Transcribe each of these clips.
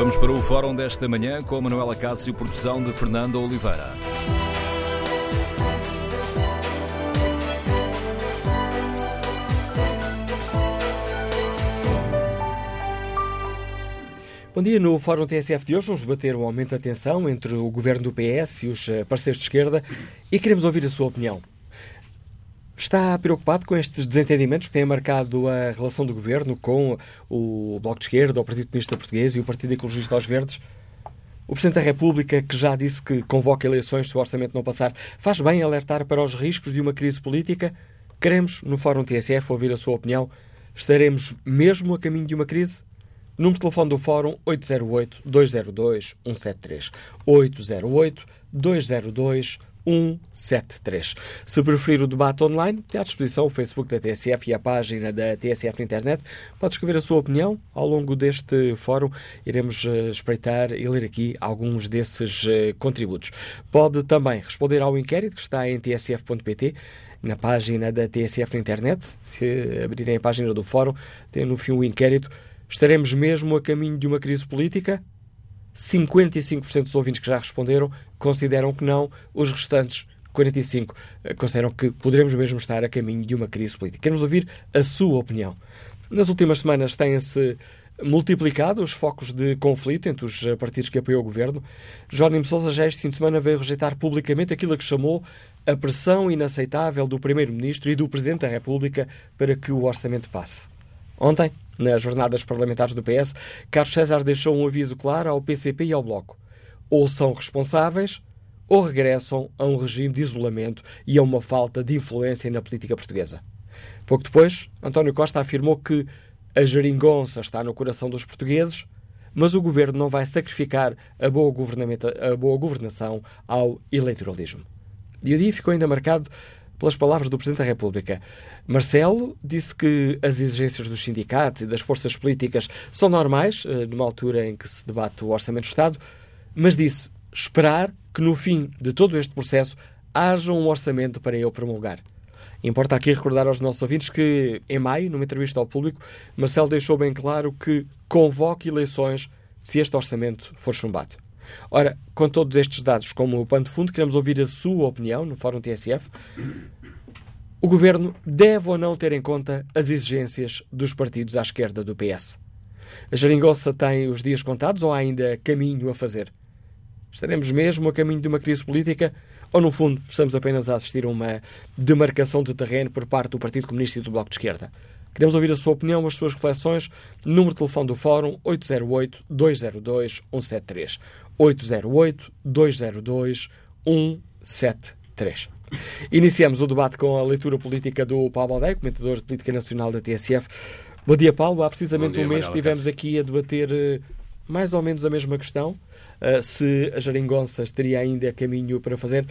Vamos para o fórum desta manhã com Manuela Cássio, produção de Fernando Oliveira. Bom dia. No Fórum TSF de hoje vamos debater o aumento da tensão entre o governo do PS e os eh, parceiros de esquerda e queremos ouvir a sua opinião. Está preocupado com estes desentendimentos que têm marcado a relação do governo com o Bloco de Esquerda, o Partido Comunista Português e o Partido Ecologista aos Verdes? O Presidente da República, que já disse que convoca eleições se o orçamento não passar, faz bem alertar para os riscos de uma crise política? Queremos, no Fórum TSF, ouvir a sua opinião. Estaremos mesmo a caminho de uma crise? Número de telefone do Fórum 808-202-173. 808-202-173. Se preferir o debate online, tem à disposição o Facebook da TSF e a página da TSF na internet. Pode escrever a sua opinião. Ao longo deste fórum, iremos uh, espreitar e ler aqui alguns desses uh, contributos. Pode também responder ao inquérito que está em tsf.pt na página da TSF na internet. Se abrirem a página do fórum, tem no fim o inquérito Estaremos mesmo a caminho de uma crise política? 55% dos ouvintes que já responderam consideram que não, os restantes 45 eh, consideram que poderemos mesmo estar a caminho de uma crise política. Queremos ouvir a sua opinião. Nas últimas semanas têm-se multiplicado os focos de conflito entre os eh, partidos que apoiam o governo. Jónimo Sousa já este fim de semana veio rejeitar publicamente aquilo que chamou a pressão inaceitável do Primeiro-Ministro e do Presidente da República para que o orçamento passe. Ontem, nas jornadas parlamentares do PS, Carlos César deixou um aviso claro ao PCP e ao Bloco. Ou são responsáveis ou regressam a um regime de isolamento e a uma falta de influência na política portuguesa. Pouco depois, António Costa afirmou que a geringonça está no coração dos portugueses, mas o governo não vai sacrificar a boa, a boa governação ao eleitoralismo. E o dia ficou ainda marcado pelas palavras do Presidente da República. Marcelo disse que as exigências dos sindicatos e das forças políticas são normais, eh, numa altura em que se debate o Orçamento do Estado, mas disse esperar que no fim de todo este processo haja um orçamento para eu promulgar. Importa aqui recordar aos nossos ouvintes que, em maio, numa entrevista ao público, Marcelo deixou bem claro que convoque eleições se este orçamento for chumbado. Ora, com todos estes dados como o pano de fundo, queremos ouvir a sua opinião no Fórum TSF. O Governo deve ou não ter em conta as exigências dos partidos à esquerda do PS? A geringonça tem os dias contados ou há ainda caminho a fazer? Estaremos mesmo a caminho de uma crise política ou, no fundo, estamos apenas a assistir a uma demarcação de terreno por parte do Partido Comunista e do Bloco de Esquerda? Queremos ouvir a sua opinião, as suas reflexões. Número de telefone do Fórum 808-202-173. 808-202-173. Iniciamos o debate com a leitura política do Paulo Aldeia, comentador de política nacional da TSF. Bom dia, Paulo. Há precisamente dia, um mês estivemos aqui a debater uh, mais ou menos a mesma questão. Uh, se a Jaringonça teria ainda caminho para fazer.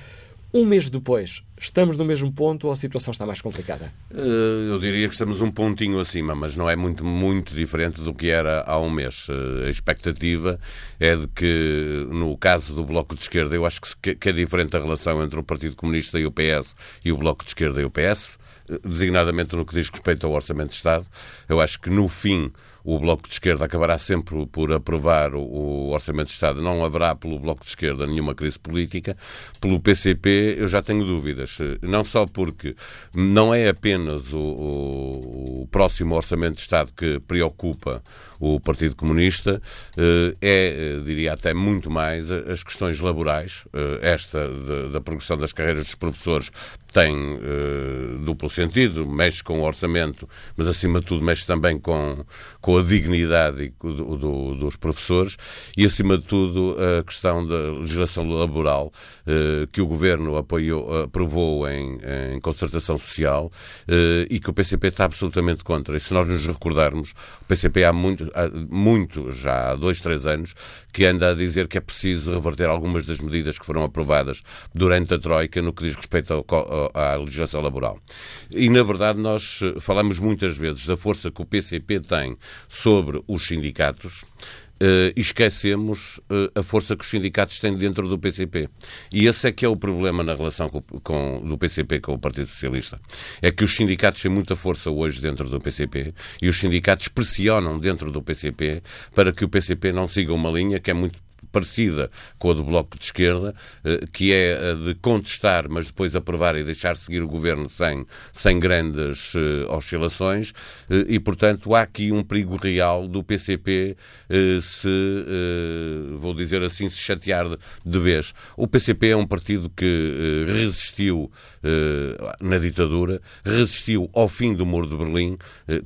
Um mês depois, estamos no mesmo ponto ou a situação está mais complicada? Eh, eu diria que estamos um pontinho acima, mas não é muito, muito diferente do que era há um mês. Eh, a expectativa é de que, no caso do Bloco de Esquerda, eu acho que, é diferente a relação entre o Partido Comunista e o PS e o Bloco de Esquerda e o PS, eh, designadamente no que diz respeito ao Orçamento de Estado. Eu acho que, no fim, o Bloco de Esquerda acabará sempre por aprovar o, Orçamento de Estado. Não haverá pelo Bloco de Esquerda nenhuma crise política. Pelo PCP eu já tenho dúvidas. Não só porque não é apenas o, o, o próximo Orçamento de Estado que preocupa o Partido Comunista, eh, é, diria até muito mais, as questões laborais. Eh, esta da progressão das carreiras dos professores tem duplo sentido, mexe com o orçamento, mas acima de tudo mexe também com, com a dignidade do, do, dos professores e acima de tudo a questão da legislação laboral que o Governo apoiou, aprovou em, em concertação social e que o PCP está absolutamente contra. E se nós nos recordarmos, o PCP há muito, muito já há dois, três anos, que anda a dizer que é preciso reverter algumas das medidas que foram aprovadas durante a Troika no que diz respeito ao à legislação laboral. E, na verdade, nós eh, falamos muitas vezes da força que o PCP tem sobre os sindicatos, uh, esquecemos uh, a força que os sindicatos têm dentro do PCP. E esse é que é o problema na relação com, com, do PCP com o Partido Socialista. É que os sindicatos têm muita força hoje dentro do PCP e os sindicatos pressionam dentro do PCP para que o PCP não siga uma linha que é muito parecida com a do Bloco de Esquerda, eh, que é a de contestar, mas depois aprovar e deixar seguir o governo sem, sem grandes uh, oscilações, uh, e, portanto, há aqui um perigo real do PCP se, vou dizer assim, se chatear de, vez. O PCP é um partido que resistiu na ditadura, resistiu ao fim do Muro de Berlim,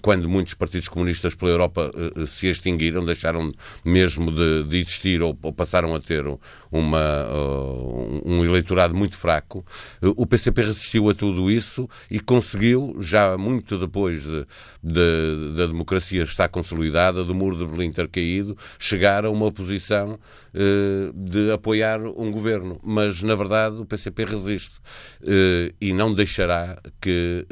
quando muitos partidos comunistas pela Europa se extinguiram, deixaram mesmo de, de existir ou passaram a ter uma, uh, um eleitorado muito fraco. O PCP resistiu a tudo isso e conseguiu, já muito depois de, de, da democracia estar consolidada, do muro de Berlim ter caído, chegar a uma posição uh, de apoiar um governo. Mas, na verdade, o PCP resiste uh, e não deixará que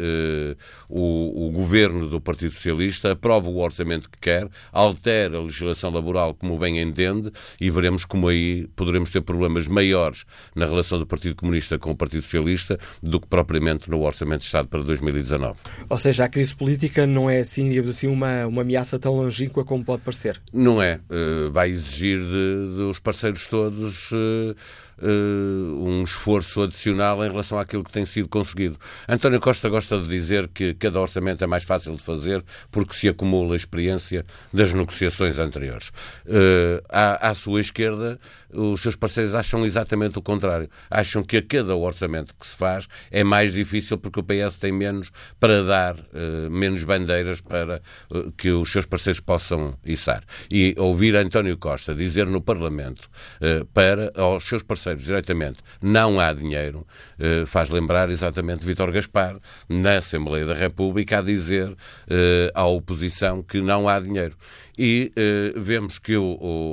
o, o governo do Partido Socialista aprove o orçamento que quer, altere a legislação laboral como bem entende e veremos como aí poderemos ter problemas maiores na relação do Partido Comunista com o Partido Socialista do que propriamente no Orçamento de Estado para 2019. Ou seja, a crise política não é assim, digamos assim, uma, uma ameaça tão longínqua como pode parecer? Não é. Uh, vai exigir de, dos parceiros todos. Uh, uh, um esforço adicional em relação àquilo que tem sido conseguido. António Costa gosta de dizer que cada orçamento é mais fácil de fazer porque se acumula a experiência das negociações anteriores. Uh, à, à sua esquerda, os seus parceiros acham exatamente o contrário. Acham que a cada orçamento que se faz é mais difícil porque o PS tem menos para dar, uh, menos bandeiras para uh, que os seus parceiros possam içar. E ouvir António Costa dizer no Parlamento uh, para aos seus parceiros parceiros diretamente não há dinheiro, eh, faz lembrar exatamente Vítor Gaspar, na Assembleia da República, a dizer eh, à oposição que não há dinheiro. E eh, vemos que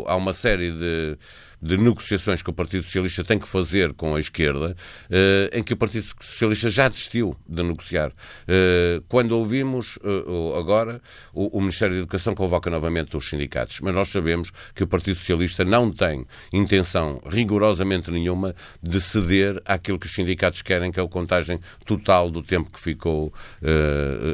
há uma série de de negociações que o Partido Socialista tem que fazer com a esquerda, eh, em que o Partido Socialista já desistiu de negociar. Eh, quando ouvimos eh, agora, o Ministério da Educação convoca novamente os sindicatos, mas nós sabemos que o Partido Socialista não tem intenção rigorosamente nenhuma de ceder àquilo que os sindicatos querem, que é a contagem total do tempo que ficou,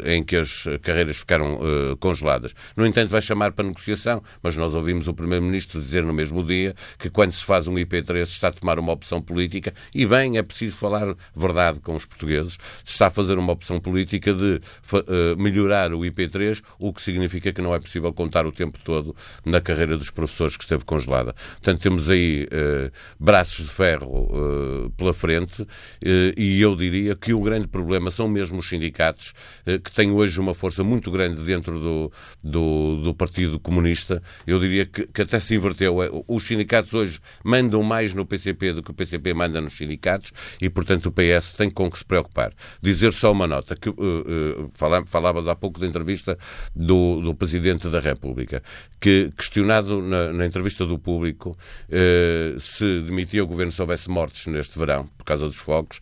em que as carreiras ficaram congeladas. No entanto, vai chamar para negociação, mas nós ouvimos o Primeiro-Ministro dizer no mesmo dia que quando se faz um IP3 está a tomar uma opção política e bem, é preciso falar verdade com os portugueses, se está a fazer uma opção política de uh, melhorar o IP3, o que significa que não é possível contar o tempo todo na carreira dos professores que esteve congelada. Portanto, temos aí uh, braços de ferro uh, pela frente e eu diria que o grande problema são mesmo os sindicatos, que têm hoje uma força muito grande dentro do, do, do Partido Comunista. Eu diria que, que até se inverteu. Os sindicatos hoje hoje mandam mais no PCP do que o PCP manda nos sindicatos e, portanto, o PS tem com que se preocupar. Dizer só uma nota, que uh, uh, falavas há pouco da entrevista do, do Presidente da República, que, questionado na, na entrevista do público uh, se demitia o Governo se houvesse mortes neste verão, por causa dos fogos,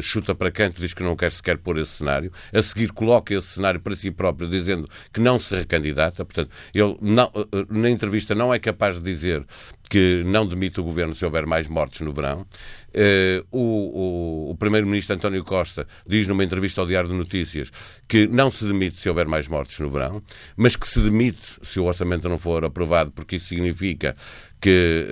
chuta para canto, diz que não quer sequer pôr esse cenário, a seguir coloca esse cenário para si próprio, dizendo que não se recandidata, portanto, ele não, na entrevista não é capaz de dizer que não demite o governo se houver mais mortes no verão. Uh, o, o, o primeiro-ministro António Costa diz numa entrevista ao Diário de Notícias que não se demite se houver mais mortes no verão, mas que se demite se o orçamento não for aprovado, porque isso significa que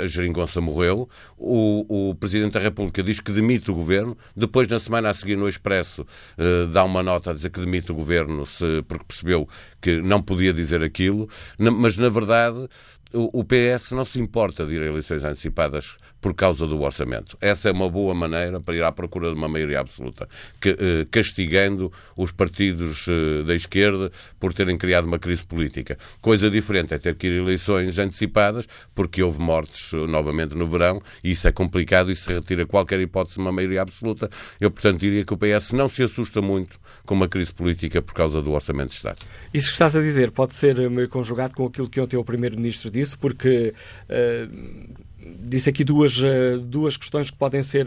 uh, a geringonça morreu. O, o, Presidente da República diz que demite o governo. Depois, na semana a seguir, no Expresso, uh, dá uma nota a dizer que demite o governo se, porque percebeu que não podia dizer aquilo. Na, mas, na verdade, o PS não se importa de ir a eleições antecipadas por causa do orçamento. Essa é uma boa maneira para ir à procura de uma maioria absoluta, eh, castigando os partidos eh, da esquerda por terem criado uma crise política. Coisa diferente é ter que ir a eleições antecipadas, porque houve mortes eh, novamente no verão, e isso é complicado e se retira qualquer hipótese de uma maioria absoluta. Eu, portanto, diria que o PS não se assusta muito com uma crise política por causa do orçamento de Estado. Isso que estás a dizer pode ser meio conjugado com aquilo que ontem o Primeiro-Ministro disse isso porque uh, disse aqui duas, duas questões que podem ser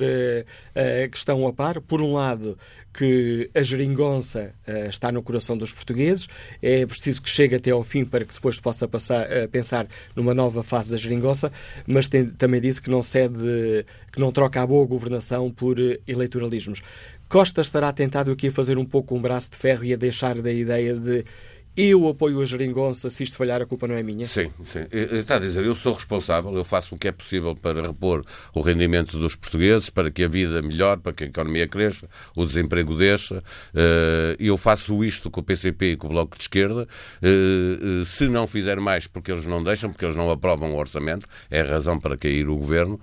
a questão a par. Por um lado, que a geringonça uh, está no coração dos portugueses. É preciso que chegue até ao fim para que depois possa passar uh, pensar numa nova fase da geringonça, mas tem, também disse que não cede, que não troca a boa governação por uh, eleitoralismos. Costa estará tentado aqui a fazer um pouco um braço de ferro e a deixar da ideia de eu apoio a geringonça, se isto falhar a culpa não é minha? Sim, sim. Está a dizer, eu sou responsável, eu faço o que é possível para repor o rendimento dos portugueses, para que a vida melhore, para que a economia cresça, o desemprego deixa. Eh, eu faço isto com o PCP e com o Bloco de Esquerda. Eh, eh, se não fizer mais, porque eles não deixam, porque eles não aprovam o orçamento, é a razão para cair o governo,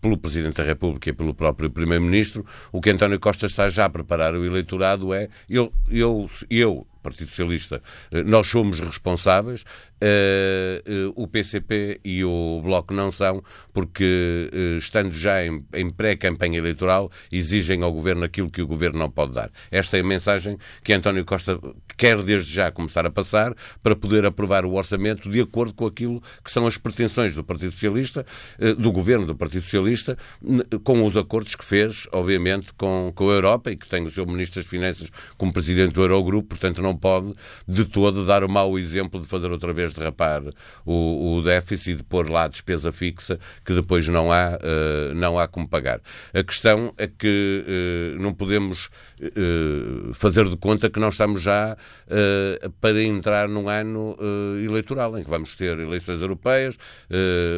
pelo Presidente da República e pelo próprio Primeiro-Ministro, o que António Costa está já a preparar o eleitorado é eu, eu, eu Partido Socialista, eh, nós somos responsáveis, eh, eh, o PCP e o Bloco não são, porque, estando já em, em pré-campanha eleitoral, exigem ao Governo aquilo que o Governo não pode dar. Esta é a mensagem que António Costa quer desde já começar a passar para poder aprovar o orçamento de acordo com aquilo que são as pretensões do Partido Socialista, do Governo do Partido Socialista, com os acordos que fez, obviamente, com, com a Europa e que tem o seu Ministro das Finanças como Presidente do Eurogrupo, portanto não pode de todo dar o mau exemplo de fazer outra vez derrapar o, o déficit e de pôr lá a despesa fixa que depois não há, uh, não há como pagar. A questão é que uh, não podemos uh, fazer de conta que nós estamos já para entrar num ano eleitoral em que vamos ter eleições europeias,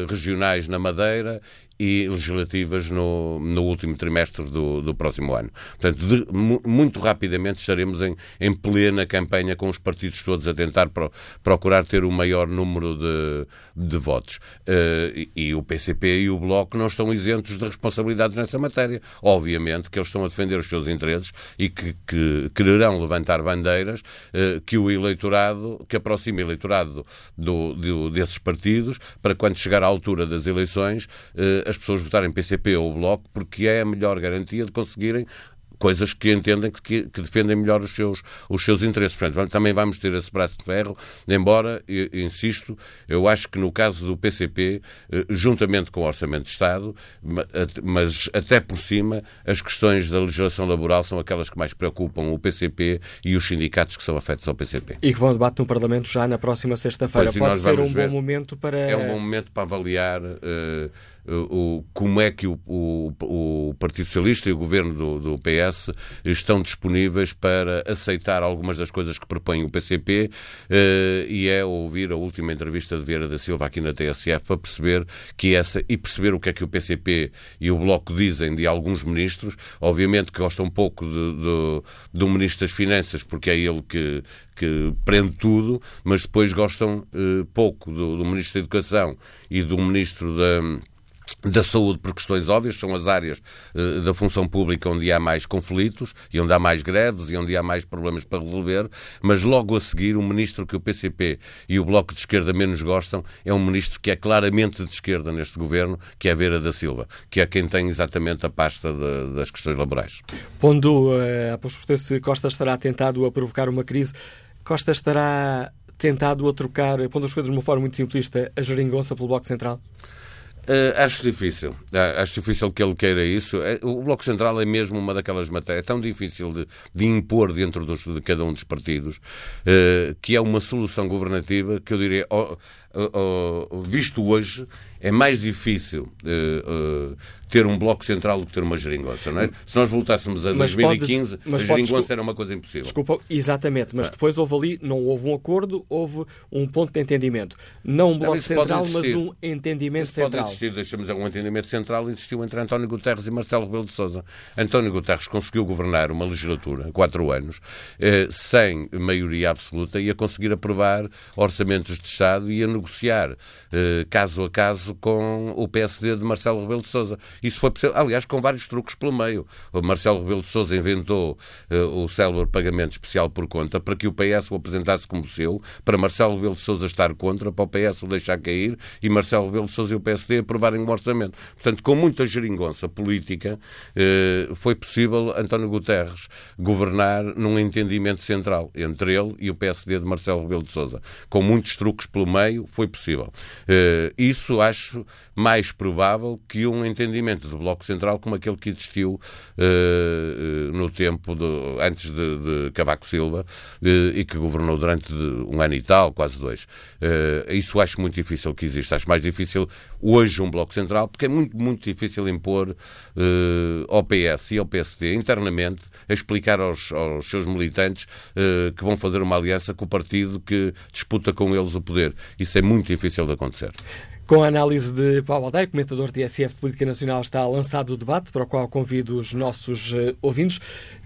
regionais na Madeira e legislativas no, no último trimestre do, do próximo ano. Portanto, de, muito rapidamente estaremos em, em plena campanha com os partidos todos a tentar pro, procurar ter o maior número de, de votos. Uh, e, e, o PCP e o Bloco não estão isentos de responsabilidades nessa matéria. Obviamente que eles estão a defender os seus interesses e que, que quererão levantar bandeiras uh, que o eleitorado, que aproxime o eleitorado do, do, desses partidos, para quando chegar à altura das eleições, uh, as pessoas votarem PCP ou Bloco, porque é a melhor garantia de conseguirem coisas que entendem que, que, defendem melhor os seus, os seus interesses. Portanto, também vamos ter esse braço de ferro, embora, eu, insisto, eu acho que no caso do PCP, eh, juntamente com o Orçamento de Estado, mas até por cima, as questões da legislação laboral são aquelas que mais preocupam o PCP e os sindicatos que são afetos ao PCP. E que vão debate no Parlamento já na próxima sexta-feira. Pode ser um ver, bom momento para... É um bom momento para avaliar... Uh, o, como é que o, o, o, Partido Socialista e o governo do, do, PS estão disponíveis para aceitar algumas das coisas que propõe o PCP eh, e é ouvir a última entrevista de Vieira da Silva aqui na TSF para perceber que essa e perceber o que é que o PCP e o Bloco dizem de alguns ministros. Obviamente que gostam um pouco de, do Ministro das Finanças porque é ele que, que prende tudo, mas depois gostam eh, pouco do, do Ministro da Educação e do Ministro da da saúde por questões óbvias, são as áreas uh, da função pública onde há mais conflitos e onde há mais greves e onde há mais problemas para resolver, mas logo a seguir o ministro que o PCP e o Bloco de Esquerda menos gostam é um ministro que é claramente de esquerda neste governo, que é Vera da Silva, que é quem tem exatamente a pasta de, das questões laborais. Pondo uh, a se Costa estará tentado a provocar uma crise, Costa estará tentado a trocar, pondo as coisas de uma forma muito simplista, a geringonça pelo Bloco Central? Uh, acho difícil. Uh, acho difícil que ele queira isso. Uh, o Bloco Central é mesmo uma daquelas matérias é tão difícil de, de impor dentro dos, de cada um dos partidos que é uma solução governativa que eu diria, oh, oh, oh, visto hoje, é mais difícil ter um bloco central do que ter uma geringonça, não é? Se nós voltássemos a mas 2015, pode, a geringonça pode, era uma coisa impossível. Desculpa, exatamente, mas ah. depois houve ali, não houve um acordo, houve um ponto de entendimento. Não um bloco não, central, mas um entendimento isso central. Pode existir, deixamos um entendimento central, existiu entre António Guterres e Marcelo Rebelo de Sousa. António Guterres conseguiu governar uma legislatura, quatro anos, eh, sem maioria absoluta e a conseguir aprovar orçamentos de Estado e a negociar eh, caso a caso com o PSD de Marcelo Rebelo de Sousa. Isso foi possível, aliás, com vários truques pelo meio. O Marcelo Rebelo de Sousa inventou uh, o célebre pagamento especial por conta para que o PS o apresentasse como seu, para Marcelo Rebelo de Sousa estar contra, para o PS o deixar cair e Marcelo Rebelo de Sousa e o PSD aprovarem o orçamento. Portanto, com muita geringonça política, uh, foi possível António Guterres governar num entendimento central entre ele e o PSD de Marcelo Rebelo de Sousa. Com muitos truques pelo meio, foi possível. Uh, isso acho mais provável que um entendimento do Bloco Central como aquele que existiu uh, no tempo de, antes de, de Cavaco Silva e que governou durante um ano e tal, quase dois. isso acho muito difícil que exista. Acho mais difícil hoje um Bloco Central, porque é muito, muito difícil impor ao PS e ao PSD internamente a explicar aos, aos seus militantes que vão fazer uma aliança com o partido que disputa com eles o poder. Isso é muito difícil de acontecer. Com a análise de Paulo Aldeia, comentador de TSF de Política Nacional, está lançado o debate para o qual convido os nossos uh, ouvintes.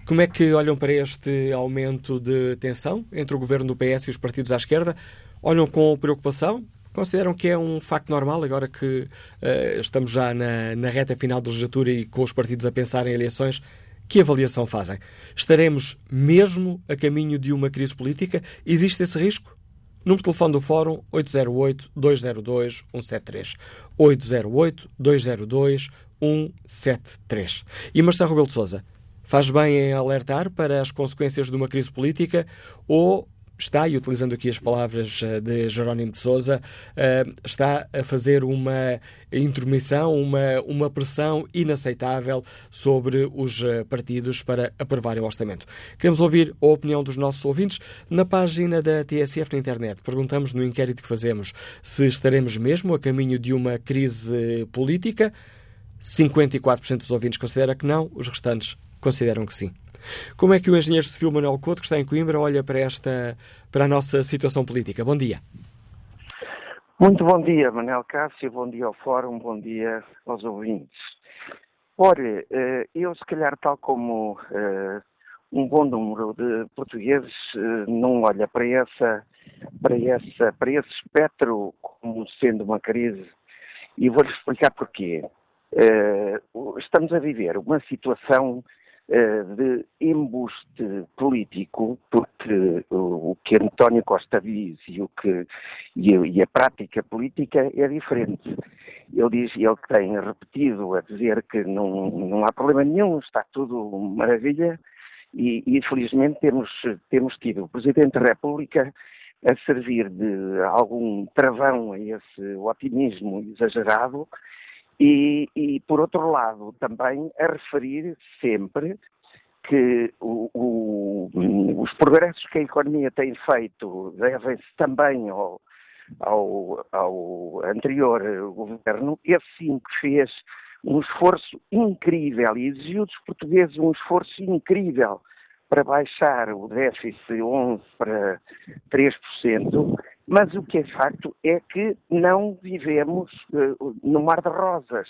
Como é que olham para este aumento de tensão entre o governo do PS e os partidos à esquerda? Olham com preocupação? Consideram que é um facto normal, agora que uh, estamos já na, na reta final da legislatura e com os partidos a pensar em eleições? Que avaliação fazem? Estaremos mesmo a caminho de uma crise política? Existe esse risco? Número de telefone do Fórum 808-202-173. 808-202-173. E Marcelo Rebelo de Sousa, faz bem em alertar para as consequências de uma crise política ou está, e utilizando aqui as palavras eh, de Jerónimo de Souza, eh, está a fazer uma intromissão, uma, uma pressão inaceitável sobre os eh, partidos para aprovarem o orçamento. Queremos ouvir a opinião dos nossos ouvintes. Na página da TSF na internet, perguntamos no inquérito que fazemos se estaremos mesmo a caminho de uma crise política. 54% dos ouvintes considera que não, os restantes consideram que sim. Como é que o engenheiro civil Manuel Couto, que está em Coimbra, olha para, esta, para a nossa situação política? Bom dia. Muito bom dia, Manuel Cássio, bom dia ao Fórum, bom dia aos ouvintes. Ora, eh, eu se calhar tal como uh, um bom número de portugueses uh, não olha para essa, para essa, para esse espectro como sendo uma crise e vou-lhe explicar porquê. Estamos a viver uma situação eh, de embuste político, porque o que António Costa diz e, o que, e a, prática política é diferente. Ele diz, ele tem repetido a dizer que não, não há problema nenhum, está tudo maravilha, e, e felizmente temos, temos tido o Presidente da República a servir de algum travão a esse otimismo exagerado e, e, por outro lado, também a referir sempre que o, o, os progressos que a economia tem feito devem-se também ao, ao, ao, anterior governo, esse sim que fez um esforço incrível e exigiu dos portugueses um esforço incrível para baixar o déficit de 11% para 3%, mas o que é facto é que não vivemos uh, no mar de rosas.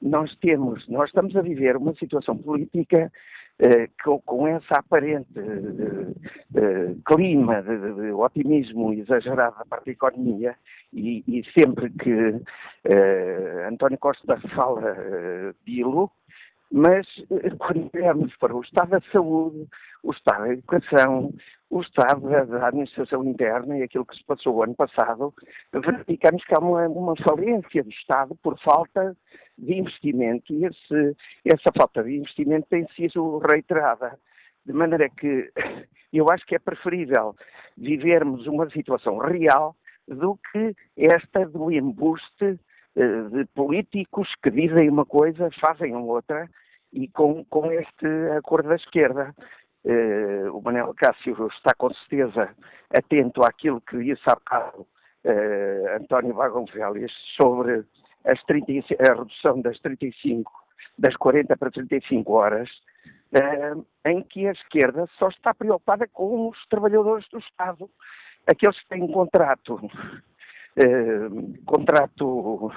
Nós temos, nós estamos a viver uma situação política uh, com, com, essa aparente uh, clima de, de, otimismo exagerado da parte da economia e, e sempre que António Costa fala dilo, mas quando olhamos para o estado da saúde, o estado da educação, o estado da administração interna e aquilo que se passou o ano passado, verificamos que há uma, uma falência do Estado por falta de investimento e esse, essa falta de investimento tem sido reiterada. De maneira que eu acho que é preferível vivermos uma situação real do que esta do embuste eh, de políticos que dizem uma coisa, fazem outra, e com, com este acordo da esquerda. Uh, o Manel Cássio está com certeza atento àquilo que disse há bocado uh, António Vagão Félix sobre as 30, a redução das 35, das 40 para 35 horas, uh, em que a esquerda só está preocupada com os trabalhadores do Estado, aqueles que têm contrato, contrato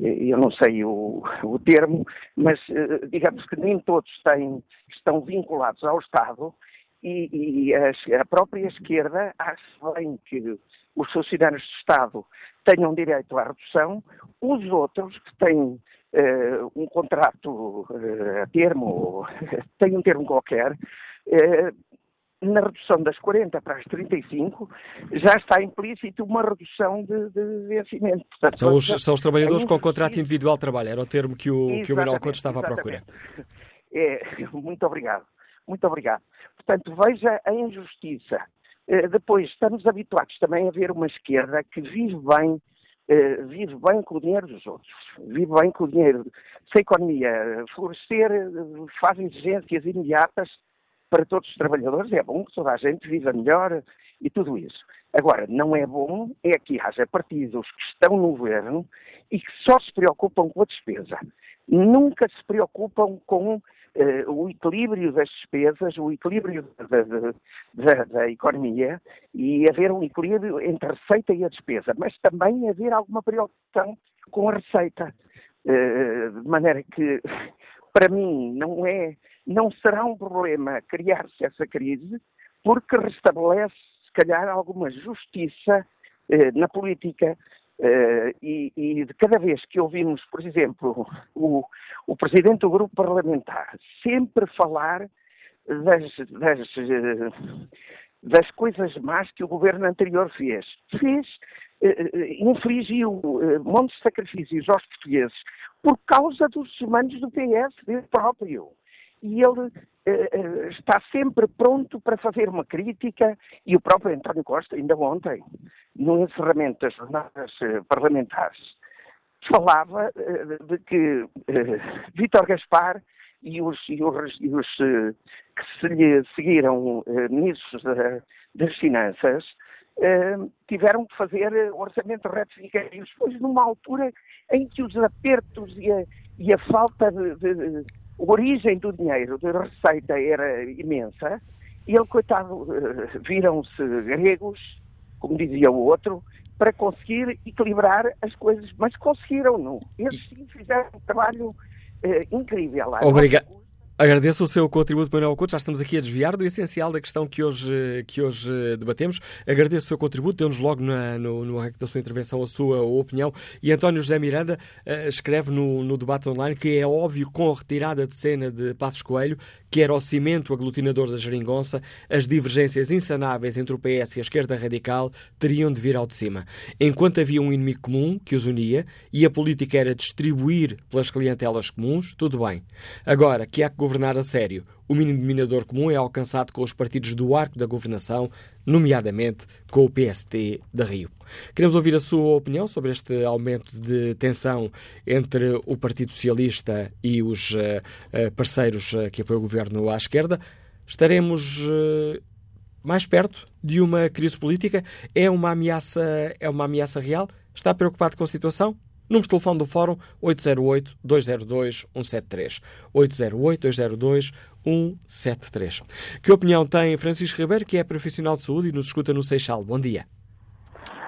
eu não sei o, o termo, mas eh, digamos que nem todos têm, estão vinculados ao Estado e, e a, a, própria esquerda acha bem que os funcionários do Estado tenham direito à redução, os outros que têm uh, um contrato uh, a termo, têm um termo qualquer, uh, na redução das 40 para as 35, já está implícito uma redução de, de vencimento. Portanto, são, os, são os trabalhadores é com contrato individual de trabalho, era o termo que o, que o Manuel Couto estava exatamente. à procura. É, muito obrigado, muito obrigado. Portanto, veja a injustiça. Eh, depois, estamos habituados também a ver uma esquerda que vive bem, eh, vive bem com o dinheiro dos outros, vive bem com o dinheiro. Se a economia florescer, faz exigências imediatas para todos os trabalhadores, é bom que toda a gente viva melhor e tudo isso. Agora, não é bom é que haja partidos que estão no governo e que só se preocupam com a despesa. Nunca se preocupam com uh, o equilíbrio das despesas, o equilíbrio da, da, da, economia e haver um equilíbrio entre a receita e a despesa, mas também haver alguma preocupação com a receita. Uh, de maneira que, para mim, não é, não será um problema criar-se essa crise, porque restabelece, se calhar, alguma justiça uh, na política Uh, e, e, de cada vez que ouvimos, por exemplo, o, o presidente do grupo parlamentar sempre falar das, das, uh, das coisas más que o governo anterior fez, fez, uh, infligiu uh, montes de sacrifícios aos portugueses por causa dos humanos do PS próprio e ele eh, eh, está sempre pronto para fazer uma crítica e o próprio António Costa, ainda ontem, no encerramento das jornadas eh, parlamentares, falava de que Vítor Gaspar e os, e os, e os que se lhe seguiram ministros das Finanças tiveram que fazer orçamentos retificativos, pois numa altura em que os apertos e a, e a falta de, de origem do dinheiro, da receita era imensa, e ele, coitado, eh, viram-se gregos, como dizia o outro, para conseguir equilibrar as coisas, mas conseguiram, não? Eles sim fizeram um trabalho eh, incrível. Obrigado. Agradeço o seu contributo, Manuel Couto. Já estamos aqui a desviar do essencial da questão que hoje, que hoje debatemos. Agradeço o seu contributo, deu-nos logo na, no, no da sua intervenção a sua opinião. E António José Miranda uh, escreve no, no debate online que é óbvio, com a retirada de cena de Passos Coelho, que era o cimento aglutinador da geringonça, as divergências insanáveis entre o PS e a esquerda radical teriam de vir ao de cima. Enquanto havia um inimigo comum que os unia e a política era distribuir pelas clientelas comuns, tudo bem. Agora que há que governar a sério. O mínimo denominador comum é alcançado com os partidos do arco da governação, nomeadamente com o PST da Rio. Queremos ouvir a sua opinião sobre este aumento de tensão entre o Partido Socialista e os uh, parceiros uh, que apoiam o governo à esquerda. Estaremos mais perto de uma crise política? É uma ameaça, é uma ameaça real? Está preocupado com a situação? Número de telefone do Fórum 808-202-173. 808-202-173. Que opinião tem Francisco Ribeiro, que é profissional de saúde e nos escuta no Seixal? Bom dia.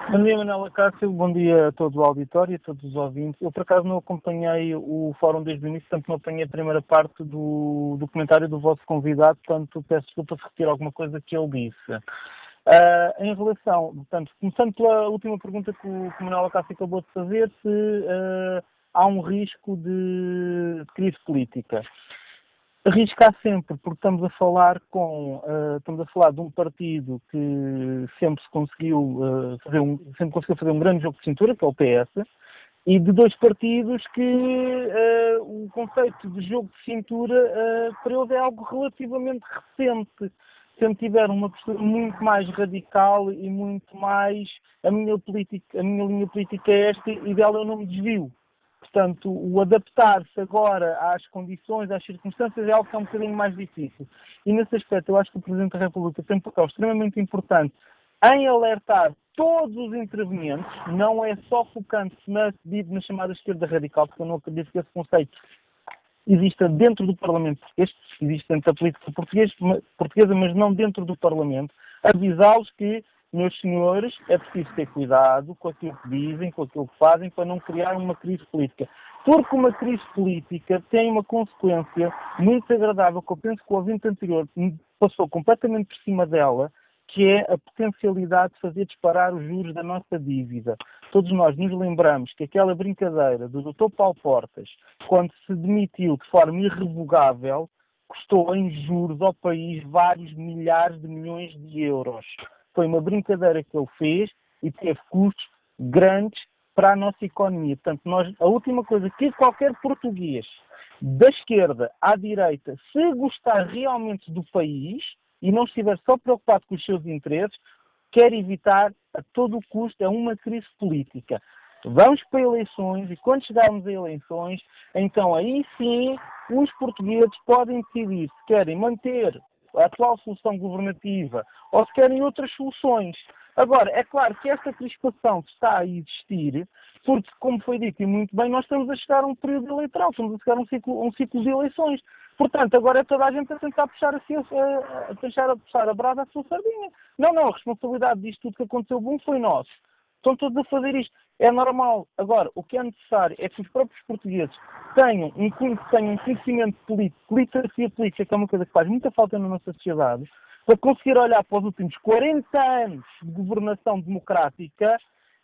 Bom dia, Manuela Cássio. Bom dia a todo o auditório a todos os ouvintes. Eu, por acaso, não acompanhei o fórum desde o início, portanto, não apanhei a primeira parte do, do comentário do vosso convidado, portanto, peço desculpa se retirar alguma coisa que ele disse. Uh, em relação, portanto, começando pela última pergunta que o, que o Manuel Acácio acabou de fazer, se uh, há um risco de, crise política. Arriscar sempre, porque estamos a falar com, uh, estamos a falar de um partido que sempre se conseguiu fazer um, sempre conseguiu fazer um grande jogo de cintura, que é o PS, e de dois partidos que o conceito de jogo de cintura para eles é algo relativamente recente sempre tiveram uma postura muito mais radical e muito mais a minha, a minha linha política é esta e dela eu não me desvio. Portanto, o adaptar-se agora às condições, às circunstâncias, é algo que é um bocadinho mais difícil. E nesse aspecto, eu acho que o Presidente da República tem um papel extremamente importante em alertar todos os intervenientes, não é só focando-se na, na chamada esquerda radical, porque eu não acredito que esse conceito exista dentro do Parlamento português, existe dentro da política portuguesa, mas não dentro do Parlamento, avisá-los que, meus senhores, é preciso ter cuidado com aquilo que dizem, com aquilo que fazem, para não criar uma crise política. Porque uma crise política tem uma consequência muito desagradável, que eu penso que o ouvinte anterior passou completamente por cima dela, que é a potencialidade de fazer disparar os juros da nossa dívida. Todos nós nos lembramos que aquela brincadeira do Dr. Paulo Portas, quando se demitiu de forma irrevogável, custou em juros ao país vários milhares de milhões de euros. Foi uma brincadeira que ele fez e teve custos grandes para a nossa economia. Portanto, nós, a última coisa que qualquer português, da esquerda à direita, se gostar realmente do país, e não estiver só preocupado com os seus interesses, quer evitar a todo custo é uma crise política. Vamos para eleições e quando chegarmos a eleições, então aí sim os portugueses podem decidir se querem manter a atual solução governativa ou se querem outras soluções. Agora, é claro que esta crispação está a existir, porque, como foi dito e muito bem, nós estamos a chegar a um período eleitoral, estamos a chegar a um ciclo, a um ciclo de eleições. Portanto, agora é toda a gente a tentar puxar a, a, a, tentar a puxar a brada à sua sardinha. Não, não, a responsabilidade disto tudo que aconteceu bom foi nosso. Estão todos a fazer isto. É normal. Agora, o que é necessário é que os próprios portugueses tenham um, tenham um conhecimento político, literacia política, que é uma coisa que faz muita falta na nossa sociedade, para conseguir olhar para os últimos 40 anos de governação democrática,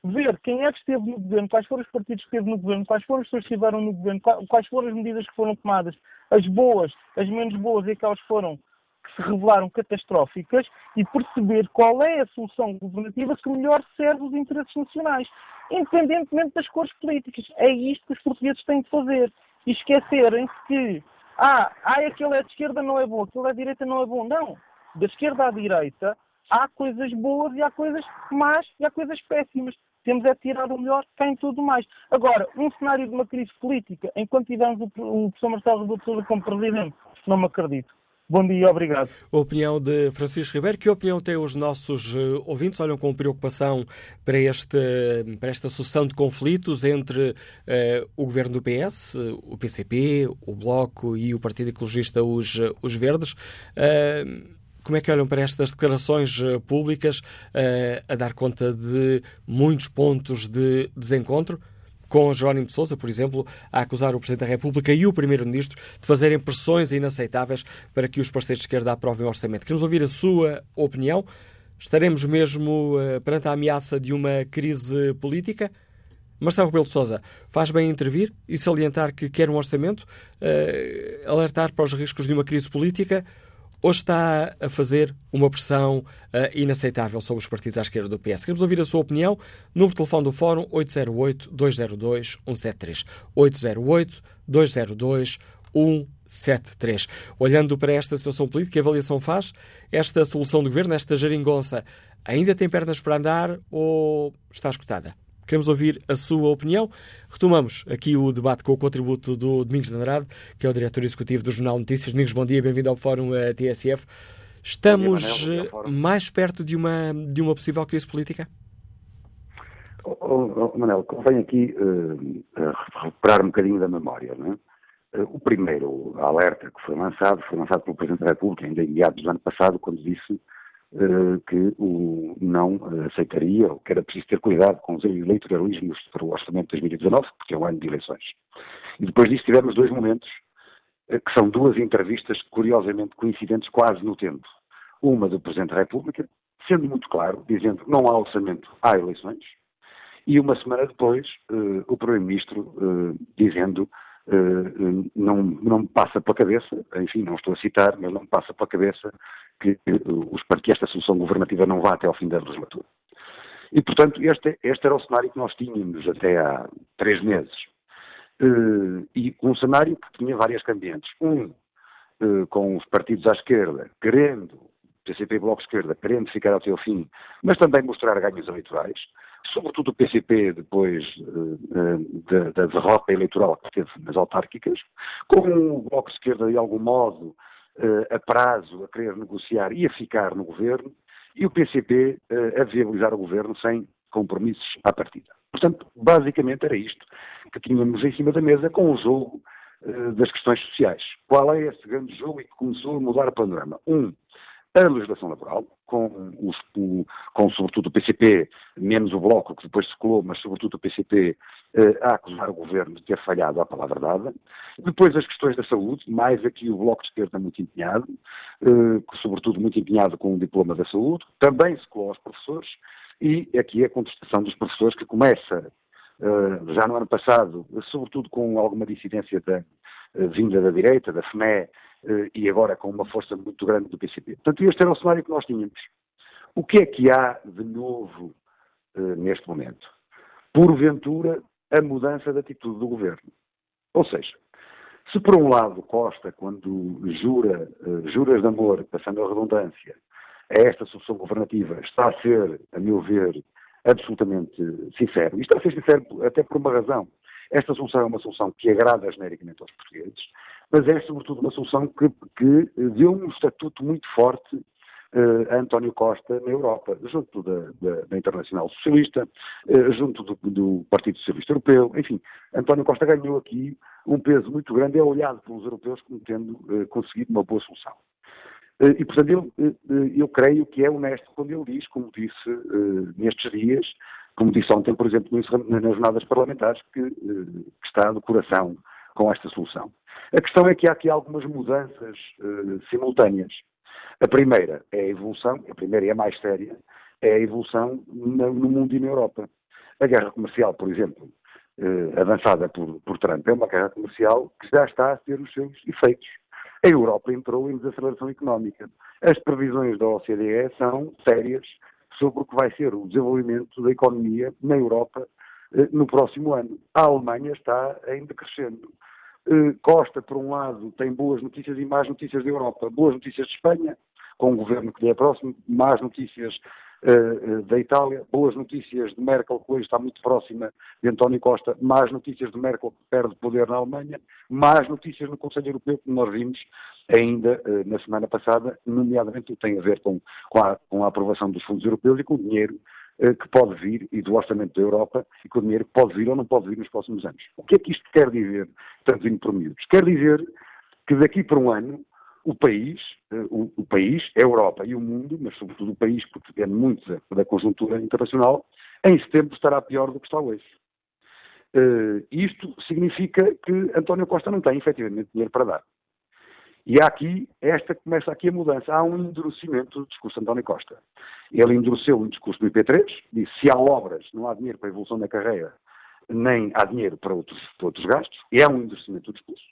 ver quem é que esteve no governo, quais foram os partidos que esteve no governo, quais foram as pessoas que estiveram no governo, quais foram as medidas que foram tomadas, as boas, as menos boas e aquelas que foram que se revelaram catastróficas e perceber qual é a solução governativa que melhor serve os interesses nacionais, independentemente das cores políticas. É isto que os portugueses têm de fazer. E esquecerem-se que, ah, ah, aquele é de esquerda não é bom, aquele é de direita não é bom. Não. Da esquerda à direita há coisas boas e há coisas más e há coisas péssimas. Temos é tirar o melhor, tem tudo mais. Agora, um cenário de uma crise política, enquanto tivermos o, o professor Marcelo Rebelo como presidente, não me acredito. Bom dia, obrigado. A opinião de Francisco Ribeiro. Que opinião têm os nossos eh, ouvintes? Olham com preocupação para, este, para esta sucessão de conflitos entre uh, o governo do PS, o PCP, o Bloco e o Partido Ecologista, os, os Verdes. Uh, como é que olham para estas declarações públicas uh, a dar conta de muitos pontos de desencontro? com Jerónimo de Sousa, por exemplo, a acusar o Presidente da República e o Primeiro-Ministro de fazerem pressões inaceitáveis para que os parceiros de esquerda aprovem o orçamento. Queremos ouvir a sua opinião. Estaremos mesmo uh, perante a ameaça de uma crise política? Marcelo Rebelo de Sousa faz bem intervir e salientar que quer um orçamento, uh, alertar para os riscos de uma crise política ou está a fazer uma pressão uh, inaceitável sobre os partidos à esquerda do PS? Queremos ouvir a sua opinião. Número de telefone do Fórum 808-202-173. 808-202-173. Olhando para esta situação política, que avaliação faz? Esta solução do governo, esta geringonça, ainda tem pernas para andar ou está escutada? Queremos ouvir a sua opinião. Retomamos aqui o debate com o contributo do Domingos de Andrade, que é o diretor executivo do Jornal Notícias. Domingos, bom dia, bem-vindo ao Fórum eh, TSF. Estamos dia, Manel, mais perto de uma, de uma possível crise política? Oh, oh, oh, Manel, convém aqui uh, recuperar um bocadinho da memória. Não é? uh, o primeiro alerta que foi lançado foi lançado pelo Presidente da República, ainda em meados do ano passado, quando disse eh, que o não aceitaria, ou que era preciso ter cuidado com os eleitoralismos para o orçamento de 2019, porque é um ano de eleições. E depois disso tivemos dois momentos, eh, que são duas entrevistas curiosamente coincidentes quase no tempo. Uma do Presidente da República, sendo muito claro, dizendo não há orçamento, há eleições, e uma semana depois uh, o Primeiro-Ministro dizendo não, não me passa pela cabeça, enfim, não estou a citar, mas não me passa pela cabeça que, que esta solução governativa não vá até ao fim da legislatura. E, portanto, este, este era o cenário que nós tínhamos até há três meses. Uh, e um cenário que tinha várias cambiantes. Um, com os partidos à esquerda querendo, PCP e Bloco Esquerda, querendo ficar até ao fim, mas também mostrar ganhos eleitorais, sobretudo o PCP depois uh, da, da derrota eleitoral que teve nas autárquicas, com o Bloco de Esquerda, de algum modo, uh, a prazo a querer negociar e a ficar no governo, e o PCP eh, a viabilizar o governo sem compromissos à partida. Portanto, basicamente era isto que tínhamos em cima da mesa com o jogo das questões sociais. Qual é esse grande jogo e que começou a mudar o panorama? Um, a legislação laboral, com, os, com sobretudo o PCP, menos o Bloco, que depois se colou, mas sobretudo o PCP, eh, a acusar o governo de ter falhado à palavra dada. Depois as questões da saúde, mais aqui o Bloco de Esquerda muito empenhado, eh, sobretudo muito empenhado com o diploma da saúde. Também se colou aos professores e aqui a contestação dos professores que começa eh, já no ano passado, sobretudo com alguma dissidência da eh, vinda da direita, da eh, e agora com uma força muito grande do PCP. Portanto, este era o cenário que nós tínhamos. O que é que há de novo uh, neste momento? Porventura, a mudança de atitude do governo. Ou seja, Se por um lado Costa, quando jura, uh, juras de amor, passando a redundância, a esta solução governativa, está a ser, a meu ver, absolutamente sincero, e está a ser sincero até por uma razão. Esta solução é uma solução que agrada genericamente aos portugueses, mas é sobretudo uma solução que, que deu um estatuto muito forte uh, a António Costa na Europa, junto da, da, da Internacional Socialista, uh, junto do, do, Partido Socialista Europeu, enfim, António Costa ganhou aqui um peso muito grande, é olhado pelos europeus como tendo uh, conseguido uma boa solução. E, portanto, eu, eu creio que é honesto quando ele diz, como disse nestes dias, como disse ontem, por exemplo, nas jornadas parlamentares, que, que está no coração com esta solução. A questão é que há aqui algumas mudanças uh, simultâneas. A primeira é a evolução, a primeira e a mais séria, é a evolução no, no mundo e na Europa. A guerra comercial, por exemplo, uh, avançada por, por Trump, é uma guerra comercial que já está a ter os seus efeitos. A Europa entrou em desaceleração económica. As previsões da OCDE são sérias sobre o que vai ser o desenvolvimento da economia na Europa no próximo ano. A Alemanha está ainda crescendo. Eh, Costa, por um lado, tem boas notícias e más notícias da Europa. Boas notícias de Espanha, com um governo que lhe é próximo, más notícias uh, da Itália, boas notícias de Merkel, que hoje está muito próxima de António Costa, más notícias de Merkel, que perde poder na Alemanha, más notícias no Conselho Europeu, que nós vimos ainda uh, na semana passada, nomeadamente o que tem a ver com, com, a, com a aprovação dos fundos europeus e com o dinheiro eh, que pode vir e do orçamento da Europa e com o dinheiro que pode vir ou não pode vir nos próximos anos. O que é que isto quer dizer, traduzindo por miúdos? Quer dizer que daqui por um ano o país, eh, o, o, país, a Europa e o mundo, mas sobretudo o país, porque depende muito da, da conjuntura internacional, em setembro estará pior do que está hoje. Uh, isto significa que António Costa não tem efetivamente dinheiro para dar. E há aqui, esta começa aqui a mudança. Há um endurecimento do discurso de António Costa. Ele endureceu o discurso do IP3, disse se há obras, não há dinheiro para a evolução da carreira, nem há dinheiro para outros, para outros gastos. E há um endurecimento do discurso.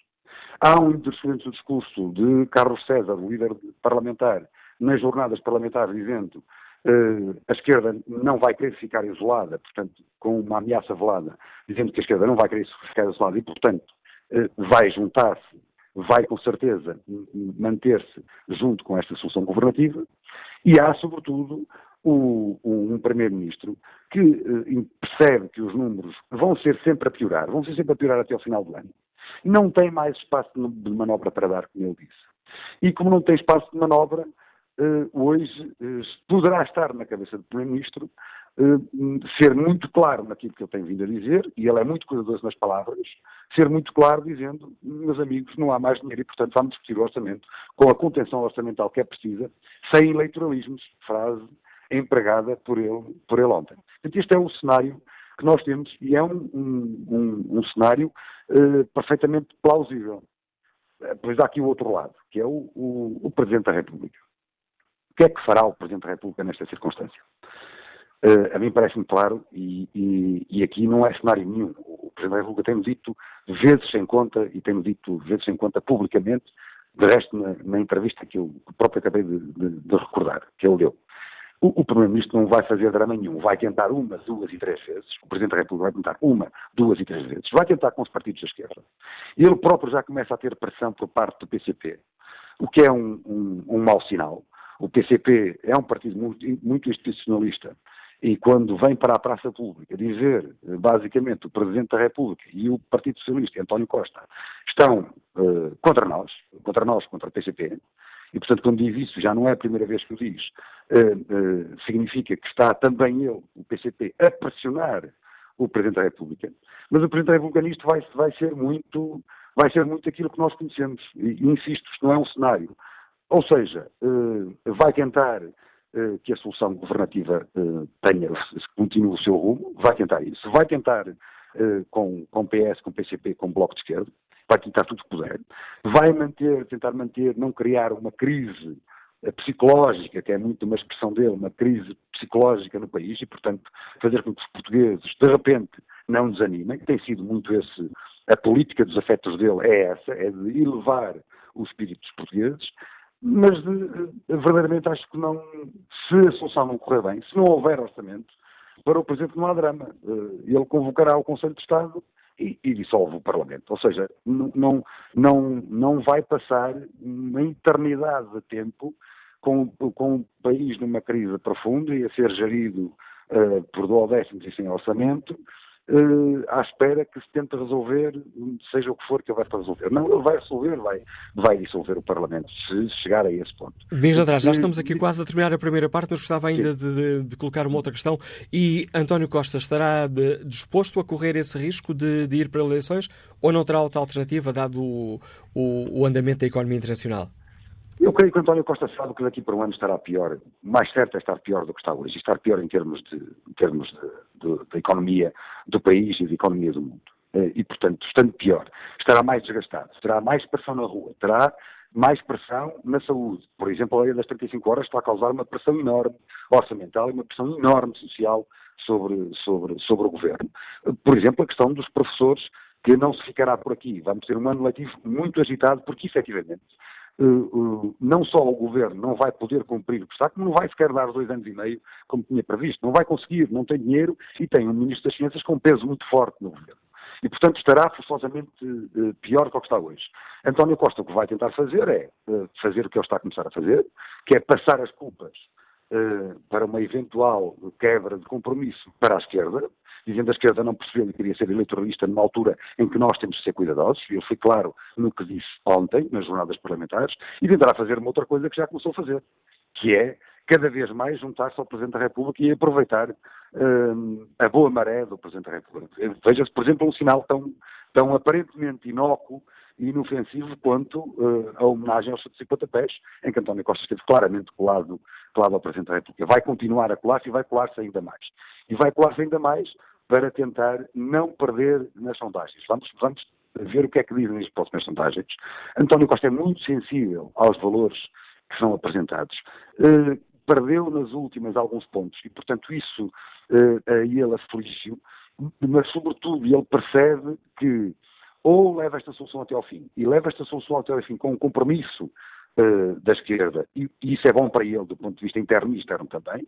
Há um endurecimento do discurso de Carlos César, o líder parlamentar, nas jornadas parlamentares, dizendo Uh, a esquerda não vai querer ficar isolada, portanto, com uma ameaça velada, dizendo que a esquerda não vai querer ficar isolada e, portanto, uh, vai juntar-se vai com certeza manter-se junto com esta solução governativa, e há, sobretudo, o, um Primeiro-Ministro que uh, percebe que os números vão ser sempre a piorar, vão ser sempre a piorar até ao final do ano. Não tem mais espaço de manobra para dar, como ele disse. E como não tem espaço de manobra, uh, hoje uh, poderá estar na cabeça do Primeiro-Ministro eh, ser muito claro naquilo que ele tem vindo a dizer, e ele é muito cuidadoso nas palavras, ser muito claro dizendo, meus amigos, não há mais dinheiro e, portanto, vamos discutir o orçamento com a contenção orçamental que é precisa, sem eleitoralismos, frase empregada por ele, por ele ontem. Portanto, este é o cenário que nós temos e é um, um, um, cenário uh, perfeitamente plausível. Uh, pois há aqui o outro lado, que é o, o, o Presidente da República. O que é que fará o Presidente da República nesta circunstância? Uh, a mim parece-me claro, e, e, e, aqui não é cenário nenhum. O Presidente da República tem-me dito vezes sem conta, e tem-me dito vezes sem conta publicamente, de resto na, na entrevista que eu próprio acabei de, de, de recordar, que ele deu. O, o Primeiro-Ministro não vai fazer drama nenhum, vai tentar uma, duas e três vezes, o Presidente da República vai tentar uma, duas e três vezes, vai tentar com os partidos da esquerda. Ele próprio já começa a ter pressão por parte do PCP, o que é um, um, um mau sinal. O PCP é um partido muito, muito institucionalista e quando vem para a praça pública dizer, eh, basicamente, o Presidente da República e o Partido Socialista, António Costa, estão uh, contra nós, contra nós, contra o PCP, e portanto quando diz isso, já não é a primeira vez que o diz, uh, uh, significa que está também ele, o PCP, a pressionar o Presidente da República, mas o Presidente da República nisto vai, vai ser muito, vai ser muito aquilo que nós conhecemos, e, insisto, isto não é um cenário, ou seja, vai tentar que a solução governativa eh, tenha, continue o seu rumo, vai tentar isso. Vai tentar eh, com, com PS, com PCP, com Bloco de Esquerda, vai tentar tudo o que puder. Vai manter, tentar manter, não criar uma crise psicológica, que é muito uma expressão dele, uma crise psicológica no país e, portanto, fazer com que os portugueses, de repente, não desanimem. Tem sido muito esse, a política dos afetos dele é essa, é de elevar o espírito dos portugueses mas eh, verdadeiramente acho que não, se a solução não correr bem, se não houver orçamento, para o Presidente não há drama. Eh, ele convocará o Conselho de Estado e, e dissolve o Parlamento. Ou seja, não, não, não vai passar uma eternidade de tempo com, com o país numa crise profunda e a ser gerido uh, por duodécimos e sem orçamento, uh, à espera que se tente resolver, seja o que for que ele vai resolver. Não, ele vai resolver, vai, vai dissolver o Parlamento, se chegar a esse ponto. Bem, atrás, já estamos aqui quase a terminar a primeira parte, mas gostava ainda de, de, de, colocar uma outra questão. E António Costa estará de, disposto a correr esse risco de, ir para eleições ou não terá outra alternativa, dado o, o, o andamento da economia internacional? Eu creio que António Costa sabe que daqui para um ano estará pior. Mais certo é estar pior do que está hoje. Estar pior em termos de, em termos de economia do país e de economia do mundo. Eh, e, portanto, estando pior, estará mais desgastado, terá mais pressão na rua, terá mais pressão na saúde. Por exemplo, a lei das 35 horas está a causar uma pressão enorme orçamental e uma pressão enorme social sobre, sobre, sobre o governo. Por exemplo, a questão dos professores, que não se ficará por aqui. Vamos ter um ano letivo muito agitado, porque efetivamente não só o governo não vai poder cumprir o que está, como não vai sequer dar dois anos e meio, como tinha previsto. Não vai conseguir, não tem dinheiro e tem um Ministro das Finanças com um peso muito forte no governo. E, portanto, estará forçosamente uh, pior do que o que está hoje. António Costa o que vai tentar fazer é fazer o que ele está a começar a fazer, que é passar as culpas para uma eventual quebra de compromisso para a esquerda, dizendo a esquerda não percebeu e queria ser eleitoralista numa altura em que nós temos de ser cuidadosos, eu fui claro no que disse ontem, nas jornadas parlamentares, e tentará fazer uma outra coisa que já começou a fazer, que é cada vez mais juntar-se ao Presidente da República e aproveitar uh, a boa maré do Presidente da República. Veja-se, por exemplo, um sinal tão, tão aparentemente inócuo e inofensivo quanto uh, a homenagem aos 150 pés, em que António Costa esteve claramente colado, colado ao Presidente da República. Vai continuar a colar-se e vai colar-se ainda mais. E vai colar-se ainda mais para tentar não perder nas sondagens. Vamos, vamos ver o que é que dizem as próximas sondagens. António Costa é muito sensível aos valores que são apresentados. Uh, perdeu nas últimas alguns pontos e, portanto, isso uh, a ele aflige, mas, sobretudo, ele percebe que ou leva esta solução até ao fim e leva esta solução até ao fim com um compromisso uh, da esquerda, e, e, isso é bom para ele do ponto de vista interno e externo também,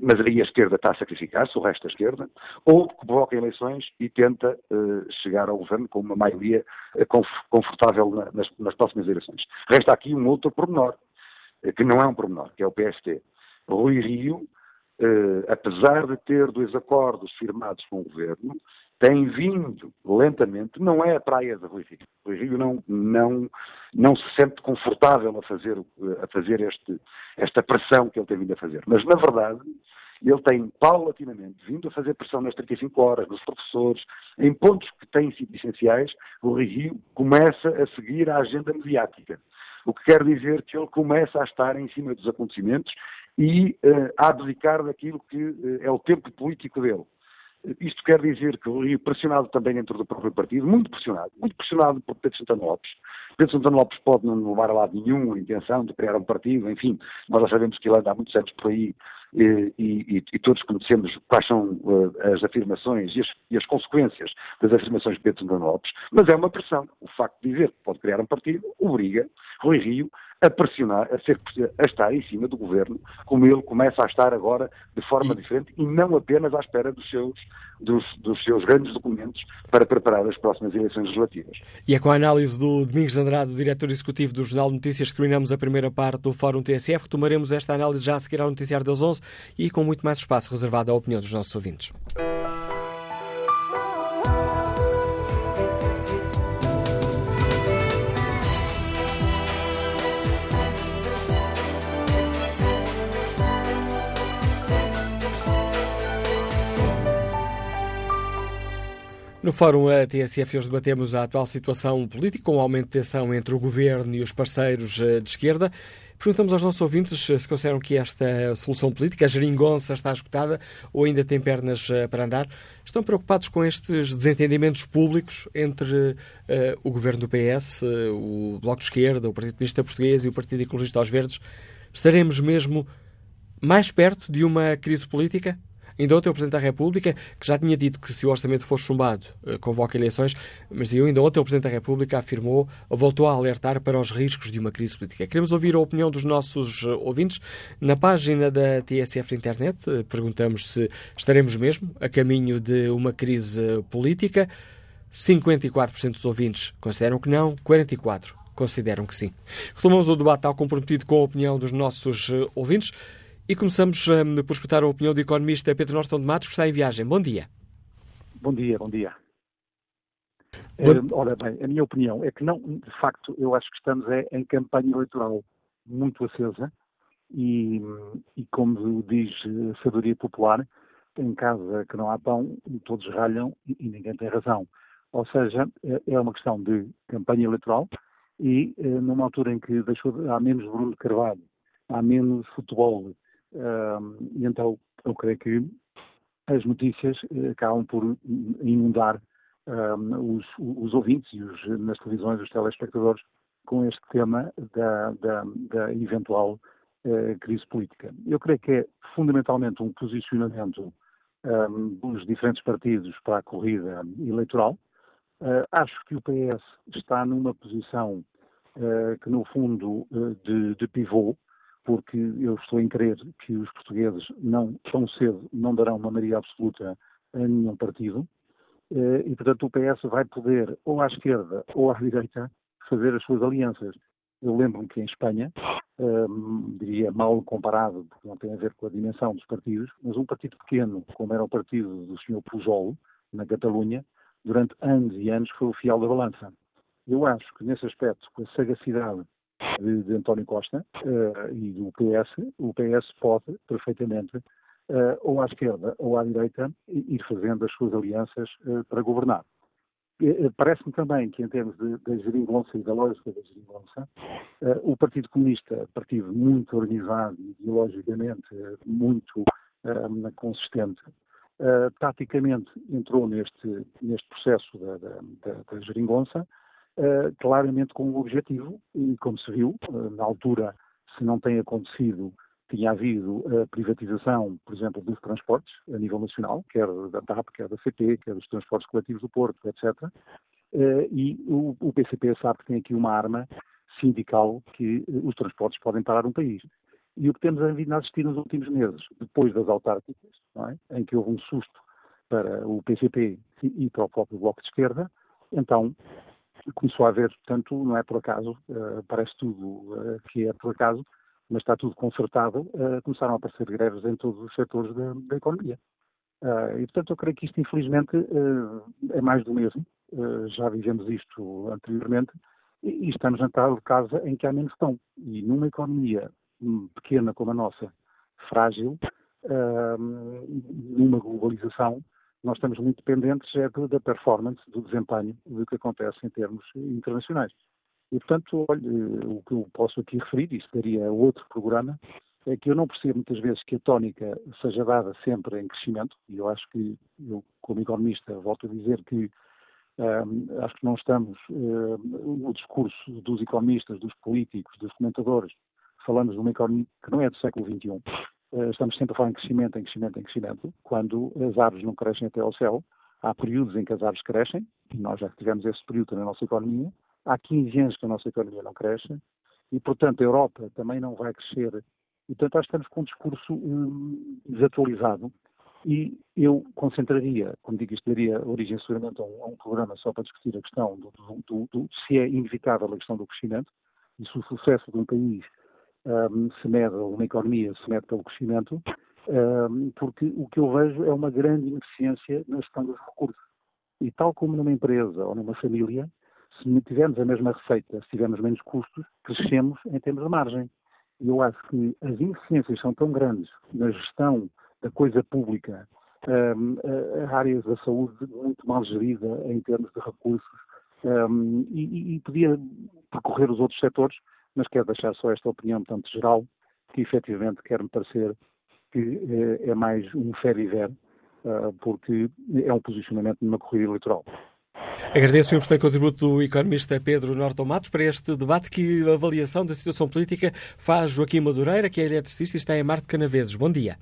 mas aí a esquerda está a sacrificar-se, o resto da esquerda, ou provoca eleições e tenta uh, chegar ao governo com uma maioria uh, confortável na, nas, nas, próximas eleições. Resta aqui um outro pormenor, uh, que não é um pormenor, que é o PST. Rui Rio, apesar de ter dois acordos firmados com o governo, tem vindo lentamente, não é a praia de Rui Rio. Rui Rio não, não, não se sente confortável a fazer, a fazer este, esta pressão que ele tem vindo a fazer. Mas, na verdade, ele tem paulatinamente vindo a fazer pressão nas 35 horas, nos professores, em pontos que têm sido essenciais, o Rui Rio começa a seguir a agenda mediática. O que quer dizer que ele começa a estar em cima dos acontecimentos e uh, a abdicar daquilo que uh, é o tempo político dele. Isto quer dizer que o Rio, pressionado também dentro do próprio partido, muito pressionado, muito pressionado por Pedro Santana Lopes. Pedro Santana Lopes pode não levar a lado nenhum a intenção de criar um partido, enfim, nós já sabemos que ele anda há muitos anos por aí e, e, e todos conhecemos quais são uh, as afirmações e as, e as, consequências das afirmações de Pedro Santana Lopes, mas é uma pressão. O facto de dizer que pode criar um partido obriga Rui Rio a pressionar, a, ser, a estar em cima do governo, como ele começa a estar agora de forma diferente e não apenas à espera dos seus, dos, dos, seus grandes documentos para preparar as próximas eleições legislativas. E é com a análise do Domingos Andrade, diretor executivo do Jornal de Notícias, que terminamos a primeira parte do Fórum TSF. Retomaremos esta análise já a seguir ao Noticiário das 11 e com muito mais espaço reservado à opinião dos nossos ouvintes. No Fórum TSF hoje debatemos a atual situação política com o aumento de tensão entre o governo e os parceiros eh, de esquerda. Perguntamos aos nossos ouvintes se consideram que esta solução política, a geringonça, está esgotada ou ainda tem pernas eh, para andar. Estão preocupados com estes desentendimentos públicos entre uh, o governo do PS, o Bloco de Esquerda, o Partido Comunista Português e o Partido Ecologista aos Verdes? Estaremos mesmo mais perto de uma crise política? Ainda ontem o Presidente da República, que já tinha dito que se o orçamento for chumbado, eh, convoca eleições, mas ainda ontem o Presidente da República afirmou, voltou a alertar para os riscos de uma crise política. Queremos ouvir a opinião dos nossos eh, ouvintes. Na página da TSF Internet, eh, perguntamos se estaremos mesmo a caminho de uma crise política. 54% dos ouvintes consideram que não, 44% consideram que sim. Retomamos o debate tal comprometido com a opinião dos nossos ouvintes e começamos uh, por escutar a opinião do economista Pedro Norton de Matos, que está em viagem. Bom dia. Bom dia, bom dia. Uh, ora bem, a minha opinião é que não, de facto, eu acho que estamos é, em campanha eleitoral muito acesa e, e como diz a sabedoria popular, em casa que não há pão, todos ralham e, e ninguém tem razão. Ou seja, é, é uma questão de campanha eleitoral e eh, numa altura em que deixou de, há menos Bruno de Carvalho, há menos futebol, uh, e então eu creio que as notícias uh, acabam por inundar uh, os, os, ouvintes e os, nas televisões os telespectadores com este tema da, da, da eventual crise política. Eu creio que é fundamentalmente um posicionamento um, dos diferentes partidos para a corrida eleitoral, Uh, acho que o PS está numa posição uh, que, no fundo, uh, de, de, pivô, porque eu estou em crer que os portugueses não tão cedo não darão uma maioria absoluta a nenhum partido, e, portanto, o PS vai poder, ou à esquerda ou à direita, fazer as suas alianças. Eu lembro-me que em Espanha, diria mal comparado, porque não tem a ver com a dimensão dos partidos, mas um partido pequeno, como era o partido do Sr. Pujol, na Catalunha, durante anos e anos foi o fiel da balança. Eu acho que nesse aspecto, com a sagacidade de, de António Costa uh, e do PS, o PS pode perfeitamente, uh, ou à esquerda ou à direita, ir fazendo as suas alianças uh, para governar. Parece-me também que, em termos da geringonça e da lógica da geringonça, o Partido Comunista, partido muito organizado, ideologicamente muito consistente, taticamente entrou neste, neste processo da, da, da, da geringonça, uh, claramente com um objetivo, e como se viu, uh, na altura, se não tem acontecido, tinha havido a privatização, por exemplo, dos transportes a nível nacional, quer da TAP, quer da CP, quer dos transportes coletivos do Porto, etc. E o, o PCP sabe que tem aqui uma arma sindical que os transportes podem parar um país. E o que temos vindo a assistir nos últimos meses, depois das autárquicas, é? em que houve um susto para o PCP e para o próprio Bloco de Esquerda, então começou a haver, portanto, não é por acaso, uh, parece tudo uh, que é por acaso, mas está tudo consertado, uh, começaram a aparecer greves em todos os setores da, da economia. e, portanto, eu creio que isto, infelizmente, é mais do mesmo. já vivemos isto anteriormente e, estamos na tal casa em que há menos pão. E numa economia pequena como a nossa, frágil, numa globalização, nós estamos muito dependentes é da performance, do desempenho do que acontece em termos internacionais. E, portanto, olha, o que eu posso aqui referir, isso daria outro programa, é que eu não percebo muitas vezes que a tónica seja dada sempre em crescimento, e eu acho que, eu como economista, volto a dizer que acho que não estamos, uh, no discurso dos economistas, dos políticos, dos comentadores, falamos de uma economia que não é do século XXI. Eh, estamos sempre a falar em crescimento, em crescimento, em crescimento, quando as árvores não crescem até ao céu. Há períodos em que as árvores crescem, e nós já tivemos esse período na nossa economia. Há 15 anos que a nossa economia não cresce, e, portanto, a Europa também não vai crescer. E, portanto, acho que estamos com um discurso hum, desatualizado. E eu concentraria, como digo, isto daria origem seguramente a um, a um programa só para discutir a questão do, do, do, do, se é inevitável a questão do crescimento e se o sucesso de um país um, se mede, uma economia se mede pelo crescimento, um, porque o que eu vejo é uma grande ineficiência na gestão dos recursos. E tal como numa empresa ou numa família, se tivermos a mesma receita, se tivermos menos custos, crescemos em termos de margem. E eu acho que as ineficiências são tão grandes na gestão da coisa pública, um, áreas da saúde muito mal gerida em termos de recursos, um, e, e, podia percorrer os outros setores mas quero deixar só esta opinião, tanto geral, que efetivamente quer-me parecer que é, é mais um fer e ver, uh, porque é um posicionamento numa corrida eleitoral. Agradeço o importante contributo do economista Pedro Norton Matos para este debate. Que avaliação da situação política faz Joaquim Madureira, que é eletricista e está em Marte Canaveses. Bom dia.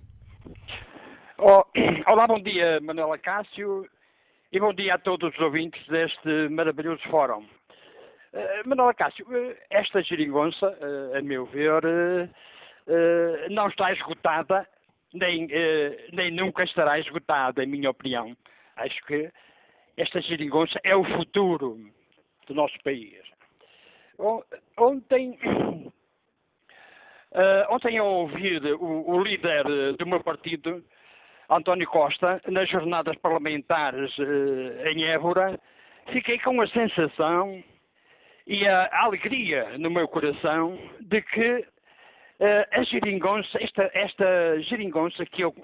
Oh, olá, bom dia, Manuela Cássio, e bom dia a todos os ouvintes deste maravilhoso fórum. Uh, Manuel Cássio, uh, esta geringonça, uh, a meu ver, não está esgotada, nem, nem nunca estará esgotada, em minha opinião. Acho que esta geringonça é o futuro do nosso país. Ontem, ontem ao ouvir o, o, líder do meu partido, António Costa, nas jornadas parlamentares em Évora, fiquei com a sensação e a, alegria no meu coração de que uh, a geringonça, esta, esta geringonça que eu,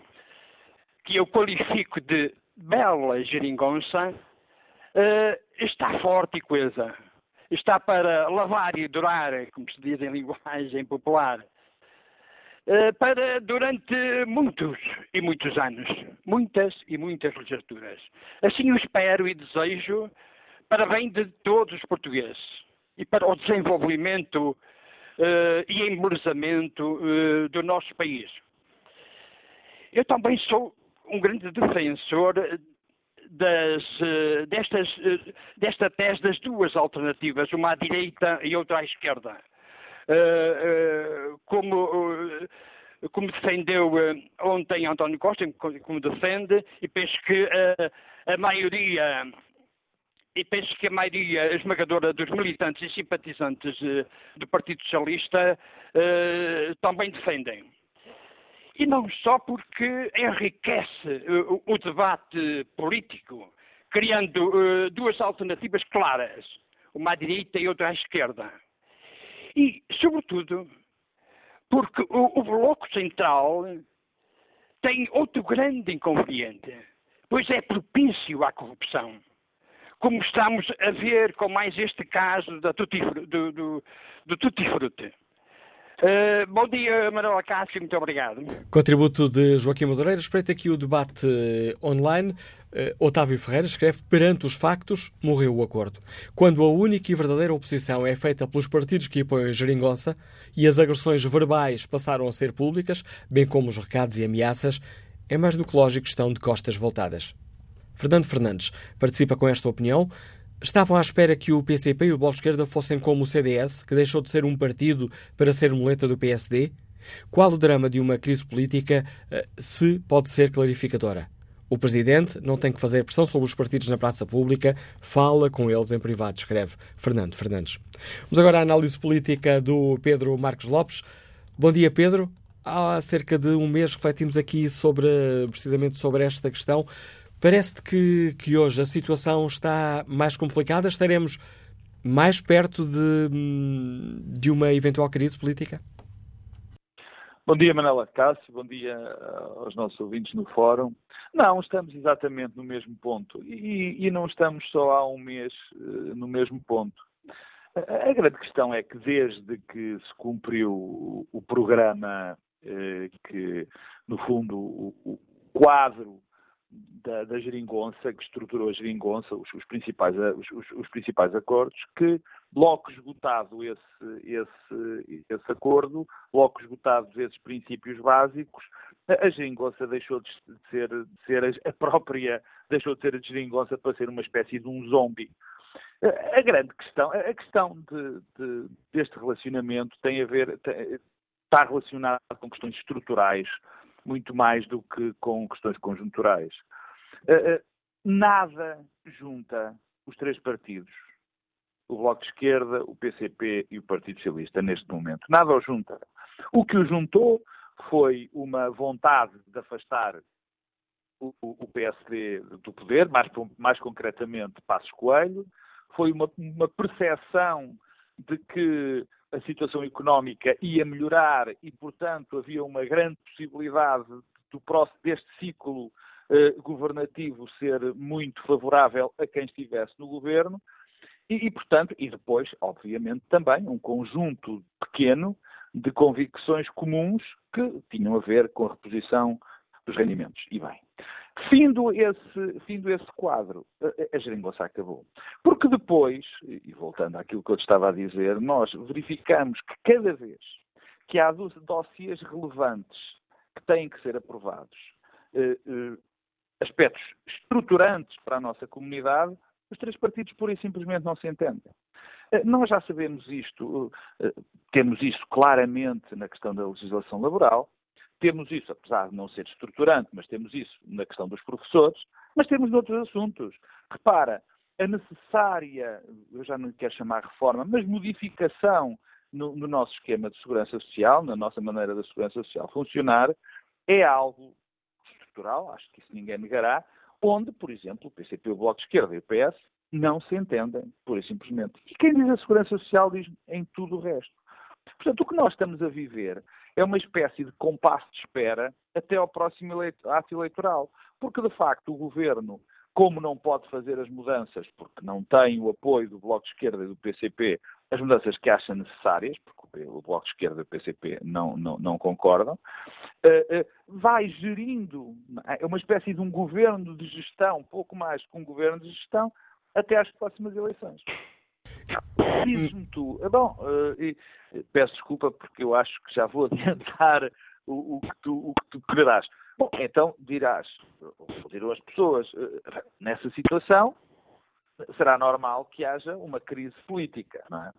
que eu qualifico de bela geringonça, uh, está forte e coesa. Está para lavar e durar, como se diz em linguagem popular, uh, para durante muitos e muitos anos. Muitas e muitas legislaturas. Assim eu espero e desejo para bem de todos os portugueses e para o desenvolvimento uh, e embelezamento do nosso país. Eu também sou um grande defensor das, eh, destas, eh, desta tese das duas alternativas, uma à direita e outra à esquerda. Como, como defendeu ontem António Costa, como defende, e penso que a maioria e penso que a maioria esmagadora dos militantes e simpatizantes do Partido Socialista também defendem e não só porque enriquece uh, o debate político, criando duas alternativas claras, uma à direita e outra à esquerda. E, sobretudo, porque o, o Bloco Central tem outro grande inconveniente, pois é propício à corrupção. Como estamos a ver com mais este caso da tutti, do, do, do Tutti Frutti. Uh, bom dia, Manuela Cássio, muito obrigado. Contributo de Joaquim Madureira. Espreita aqui o debate eh, online. Uh, Otávio Ferreira escreve: Perante os factos, morreu o acordo. Quando a única e verdadeira oposição é feita pelos partidos que apoiam a geringonça e as agressões verbais passaram a ser públicas, bem como os recados e ameaças, é mais do que lógico que estão de costas voltadas. Fernando Fernandes participa com esta opinião. Estavam à espera que o PCP e o Bloco de Esquerda fossem como o CDS, que deixou de ser um partido para ser muleta do PSD? Qual o drama de uma crise política eh, se pode ser clarificadora? O Presidente não tem que fazer pressão sobre os partidos na praça pública, fala com eles em privado, escreve Fernando Fernandes. Vamos agora à análise política do Pedro Marcos Lopes. Bom dia, Pedro. Há cerca de um mês refletimos aqui sobre, precisamente sobre esta questão. Parece-te que, que hoje a situação está mais complicada? Estaremos mais perto de, de uma eventual crise política? Bom dia, Manela Cássio. Bom dia eh, aos nossos ouvintes no fórum. Não, estamos exatamente no mesmo ponto. E, e não estamos só há um mês uh, no mesmo ponto. A, grande questão é que desde que se cumpriu o, programa uh, que, no fundo, o quadro da, da geringonça, que estruturou a geringonça, os, os principais, os, os, os, principais acordos, que logo esgotado esse, esse, esse acordo, logo esgotados esses princípios básicos, a, geringonça deixou de ser, de ser a, própria, deixou de ser a geringonça para ser uma espécie de um zombie. A grande questão, a questão de, de, deste relacionamento tem a ver, tem, está relacionada com questões estruturais, muito mais do que com questões conjunturais. Uh, uh, nada junta os três partidos, o Bloco de Esquerda, o PCP e o Partido Socialista, neste momento. Nada os junta. O que os juntou foi uma vontade de afastar o, o PSD do poder, mais, mais concretamente Passos Coelho, foi uma, uma percepção de que a situação económica ia melhorar e, portanto, havia uma grande possibilidade do próximo, deste ciclo eh, governativo ser muito favorável a quem estivesse no governo e, e, portanto, e depois, obviamente, também um conjunto pequeno de convicções comuns que tinham a ver com a reposição dos rendimentos. E bem, Findo esse, findo esse quadro, a, a geringonça acabou. Porque depois, e voltando àquilo que eu estava a dizer, nós verificamos que cada vez que há dossiês relevantes que têm que ser aprovados, eh, eh, aspectos estruturantes para a nossa comunidade, os três partidos pura e simplesmente não se entendem. Eh, nós já sabemos isto, temos isso claramente na questão da legislação laboral, temos isso, apesar de não ser estruturante, mas temos isso na questão dos professores, mas temos noutros assuntos. Repara, a necessária, eu já não quero chamar reforma, mas modificação no, no, nosso esquema de segurança social, na nossa maneira da segurança social funcionar, é algo estrutural, acho que isso ninguém negará, onde, por exemplo, o PCP, o Bloco de Esquerda e o PS não se entendem, pura e simplesmente. E quem diz a segurança social diz em tudo o resto. Portanto, o que nós estamos a viver é uma espécie de compasso de espera até ao próximo ato eleitoral. Porque, de facto, o governo, como não pode fazer as mudanças, porque não tem o apoio do Bloco de Esquerda e do PCP, as mudanças que acha necessárias, porque o Bloco de Esquerda e o PCP não, não, não concordam, eh, eh, vai gerindo, é uma espécie de um governo de gestão, pouco mais que um governo de gestão, até às próximas eleições. Diz-me tu. Bom, uh, peço desculpa porque eu acho que já vou adiantar o, o, que, tu, o que tu quererás. Bom, então dirás, ou dirão as pessoas, uh, nessa situação será normal que haja uma crise política, não é?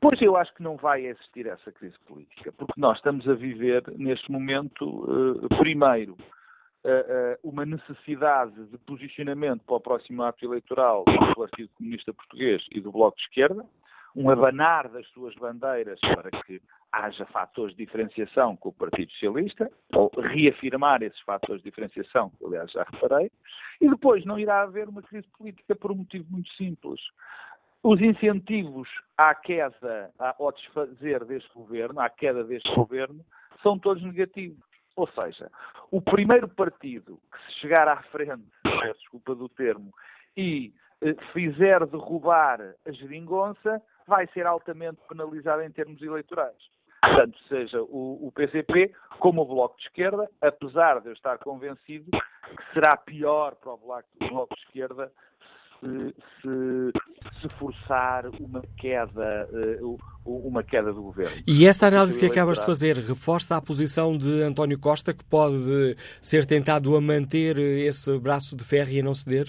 Pois eu acho que não vai existir essa crise política, porque nós estamos a viver neste momento, uh, primeiro, uma necessidade de posicionamento para o próximo ato eleitoral do Partido Comunista Português e do Bloco de Esquerda, um abanar das suas bandeiras para que haja fatores de diferenciação com o Partido Socialista, ou reafirmar esses fatores de diferenciação, que aliás já reparei, e depois não irá haver uma crise política por um motivo muito simples. Os incentivos à queda, ao desfazer deste governo, à queda deste governo, são todos negativos. Ou seja, o primeiro partido que se chegar à frente, desculpa do termo, e eh, fizer derrubar a geringonça, vai ser altamente penalizado em termos eleitorais. Tanto seja o, o, PCP como o Bloco de Esquerda, apesar de eu estar convencido que será pior para o Bloco de Esquerda se, se, se forçar uma queda, eh, uma queda do governo. E essa análise que acabas de fazer reforça a posição de António Costa, que pode ser tentado a manter esse braço de ferro e a não ceder?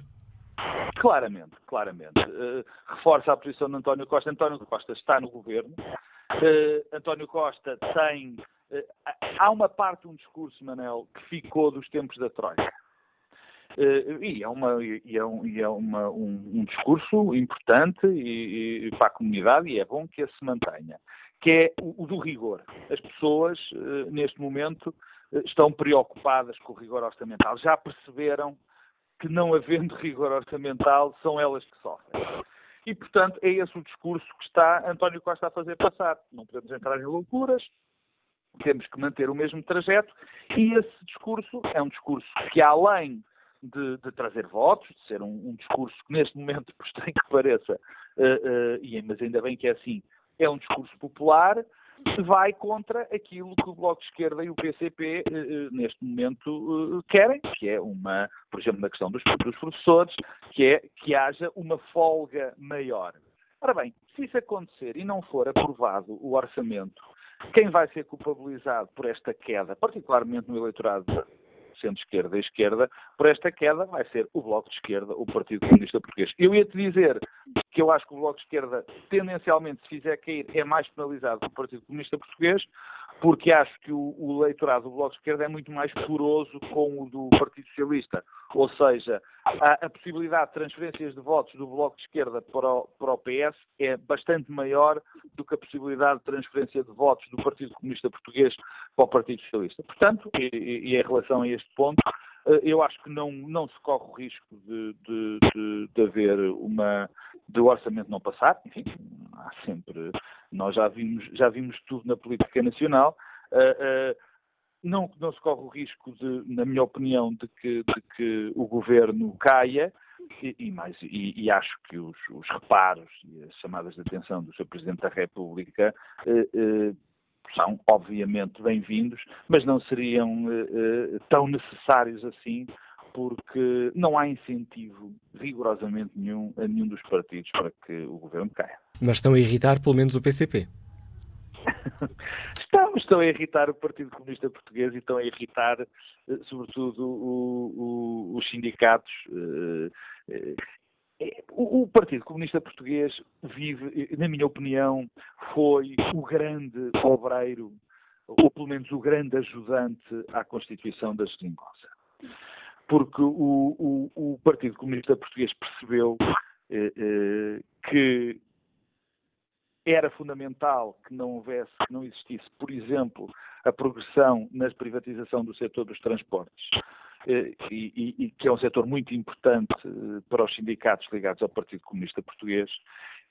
Claramente, claramente. Uh, reforça a posição de António Costa. António Costa está no governo. Uh, António Costa tem. Uh, há uma parte de um discurso, Manel, que ficou dos tempos da Troika. Uh, e é, uma, e é, um, e é uma, um, um, discurso importante e, e, para a comunidade e é bom que se mantenha, que é o, o do rigor. As pessoas, uh, neste momento, uh, estão preocupadas com o rigor orçamental. Já perceberam que, não havendo rigor orçamental, são elas que sofrem. E, portanto, é esse o discurso que está António Costa a fazer passar. Não podemos entrar em loucuras, temos que manter o mesmo trajeto, e esse discurso é um discurso que, além de, de, trazer votos, de ser um, um, discurso que neste momento, por estranho que pareça, uh, uh, e, mas ainda bem que é assim, é um discurso popular, vai contra aquilo que o Bloco de Esquerda e o PCP eh, neste momento querem, que é uma, por exemplo, na questão dos, dos professores, que é que haja uma folga maior. Ora bem, se isso acontecer e não for aprovado o orçamento, quem vai ser culpabilizado por esta queda, particularmente no eleitorado centro-esquerda e esquerda, por esta queda vai ser o Bloco de Esquerda, o Partido Comunista Português. Eu ia-te dizer que eu acho que o Bloco de Esquerda, tendencialmente, se fizer cair, é mais penalizado que o Partido Comunista Português, porque acho que o, o eleitorado do Bloco de Esquerda é muito mais poroso com o do Partido Socialista. Ou seja, a, a, possibilidade de transferências de votos do Bloco de Esquerda para o, para o PS é bastante maior do que a possibilidade de transferência de votos do Partido Comunista Português para o Partido Socialista. Portanto, e, e em relação a este ponto, eh, eu acho que não, não se corre o risco de, de, de, de haver uma. de o orçamento não passar. Enfim, há sempre. Nós já vimos, já vimos tudo na política nacional. Uh, uh, não, não se corre o risco, de, na minha opinião, de que, de que o governo caia. E, e, mais, e, e acho que os, os, reparos e as chamadas de atenção do Sr. Presidente da República eh, são obviamente bem-vindos, mas não seriam uh, tão necessários assim, porque não há incentivo rigorosamente nenhum a nenhum dos partidos para que o governo caia. Mas estão a irritar pelo menos o PCP. Estão, estão a irritar o Partido Comunista Português e estão a irritar, eh, sobretudo, o, o, os sindicatos. O Partido Comunista Português vive, na minha opinião, foi o grande obreiro, ou pelo menos o grande ajudante à constituição da geringonça. porque o, o, o Partido Comunista Português percebeu eh, eh, que era fundamental que não houvesse, que não existisse, por exemplo, a progressão na privatização do setor dos transportes, eh, e, e, e, que é um setor muito importante eh, para os sindicatos ligados ao Partido Comunista Português,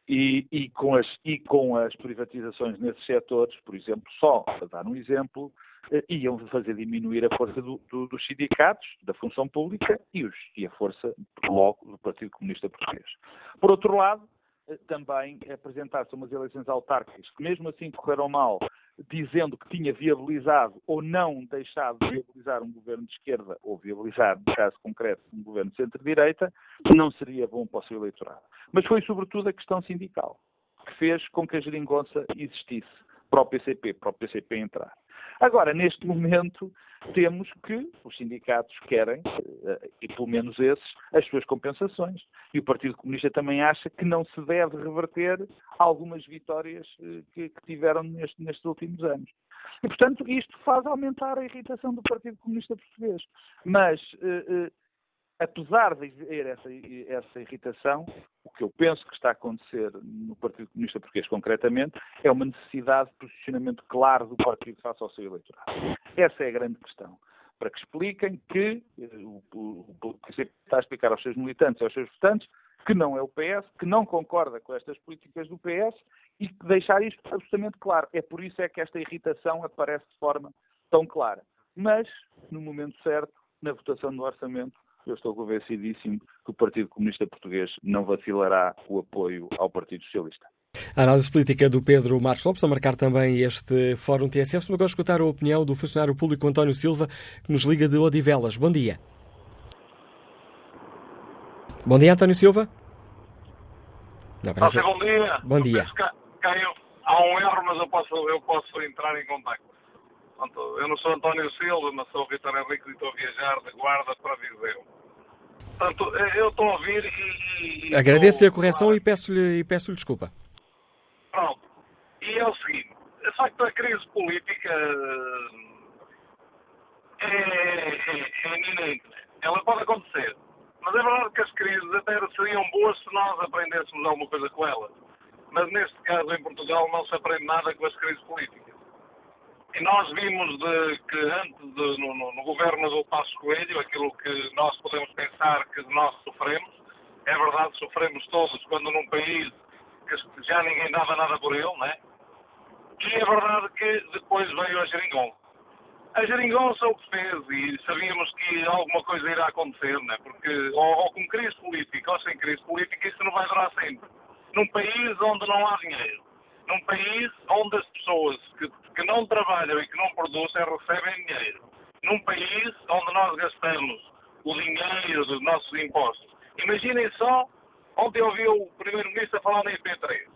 e, e, com as, com as privatizações nesses setores, por exemplo, só para dar um exemplo, eh, iam fazer diminuir a força do, do, dos sindicatos, da função pública os, e a força, logo, do Partido Comunista Português. Por outro lado, também apresentar-se umas eleições autárquicas que mesmo assim correram mal, dizendo que tinha viabilizado ou não deixado de viabilizar um governo de esquerda ou viabilizar, no caso concreto, um governo de centro-direita, não seria bom para o seu eleitorado. Mas foi sobretudo a questão sindical que fez com que a geringonça existisse para o PCP, para o PCP entrar. Agora, neste momento, temos que os sindicatos querem, eh, e pelo menos esses, as suas compensações. E o Partido Comunista também acha que não se deve reverter algumas vitórias eh, que, que tiveram neste, nestes últimos anos. E, portanto, isto faz aumentar a irritação do Partido Comunista Português. Mas eh, apesar de haver essa, essa, irritação, o que eu penso que está a acontecer no Partido Comunista Português concretamente é uma necessidade de posicionamento claro do partido face ao seu eleitorado. Essa é a grande questão. Para que expliquem que eh, o, o, o está a explicar aos seus militantes e aos seus votantes que não é o PS, que não concorda com estas políticas do PS e deixar isto absolutamente claro. É por isso é que esta irritação aparece de forma tão clara. Mas, no momento certo, na votação do orçamento, eu estou convencidíssimo que o Partido Comunista Português não vacilará o apoio ao Partido Socialista. A análise política do Pedro Marcos Lopes, a marcar também este Fórum TSF. Se me agora escutar a opinião do funcionário público António Silva, que nos liga de Odivelas. Bom dia. Bom dia, António Silva. Não, parece... Bom dia. Bom dia. Caiu. Há um erro, mas eu posso, eu posso entrar em contato. Eu não sou António Silva, mas sou Vitor Henrique e estou a viajar de Guarda para Viseu. Portanto, eu estou a ouvir e. e Agradeço-lhe a correção e peço-lhe peço desculpa. Pronto. E é o seguinte: de facto, a crise política é, é, é iminente. Ela pode acontecer. Mas é verdade que as crises até seriam boas se nós aprendêssemos alguma coisa com elas. Mas neste caso, em Portugal, não se aprende nada com as crises políticas. E nós vimos de, que antes de, no, no, no, governo do Passo Coelho, aquilo que nós podemos pensar que nós sofremos, é verdade, sofremos todos quando num país que já ninguém dava nada por ele, né? E é verdade que depois veio a geringonça. A geringonça o que fez, e sabíamos que alguma coisa irá acontecer, né? Porque ou, ou com crise política ou sem crise política, isso não vai durar sempre. Num país onde não há dinheiro, num país onde as pessoas que, que não trabalham e que não produzem recebem dinheiro, num país onde nós gastamos o dinheiro dos nossos impostos. Imaginem só, ontem ouvi o Primeiro-Ministro falar na IP3.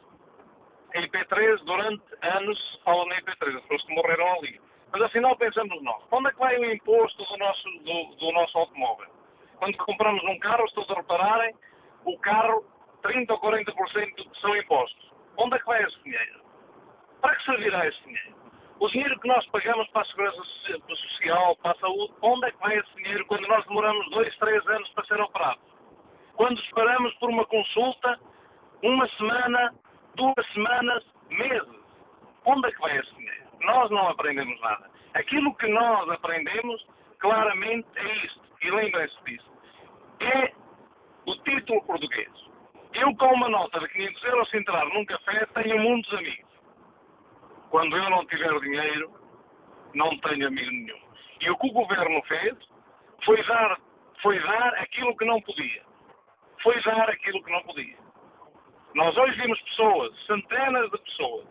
A IP3, durante anos, fala na IP3, as pessoas que morreram ali. Mas afinal pensamos nós, onde é que vai o imposto do nosso, do, do nosso automóvel? Quando compramos um carro, se todos repararem, o carro, 30 ou 40% são impostos. Onde é que vai esse dinheiro? Para que servirá esse dinheiro? O dinheiro que nós pagamos para a segurança social, para a saúde, onde é que vai esse dinheiro quando nós demoramos dois, três anos para ser operados? Quando esperamos por uma consulta, uma semana, duas semanas, meses. Onde é que vai esse dinheiro? Nós não aprendemos nada. Aquilo que nós aprendemos, claramente, é isto. E lembrem-se disso. É o título português. Eu, com uma nota de 500 euros, se entrar num café, tenho muitos amigos. Quando eu não tiver dinheiro, não tenho amigo nenhum. E o que o governo fez foi dar, foi dar aquilo que não podia. Foi dar aquilo que não podia. Nós hoje vimos pessoas, centenas de pessoas,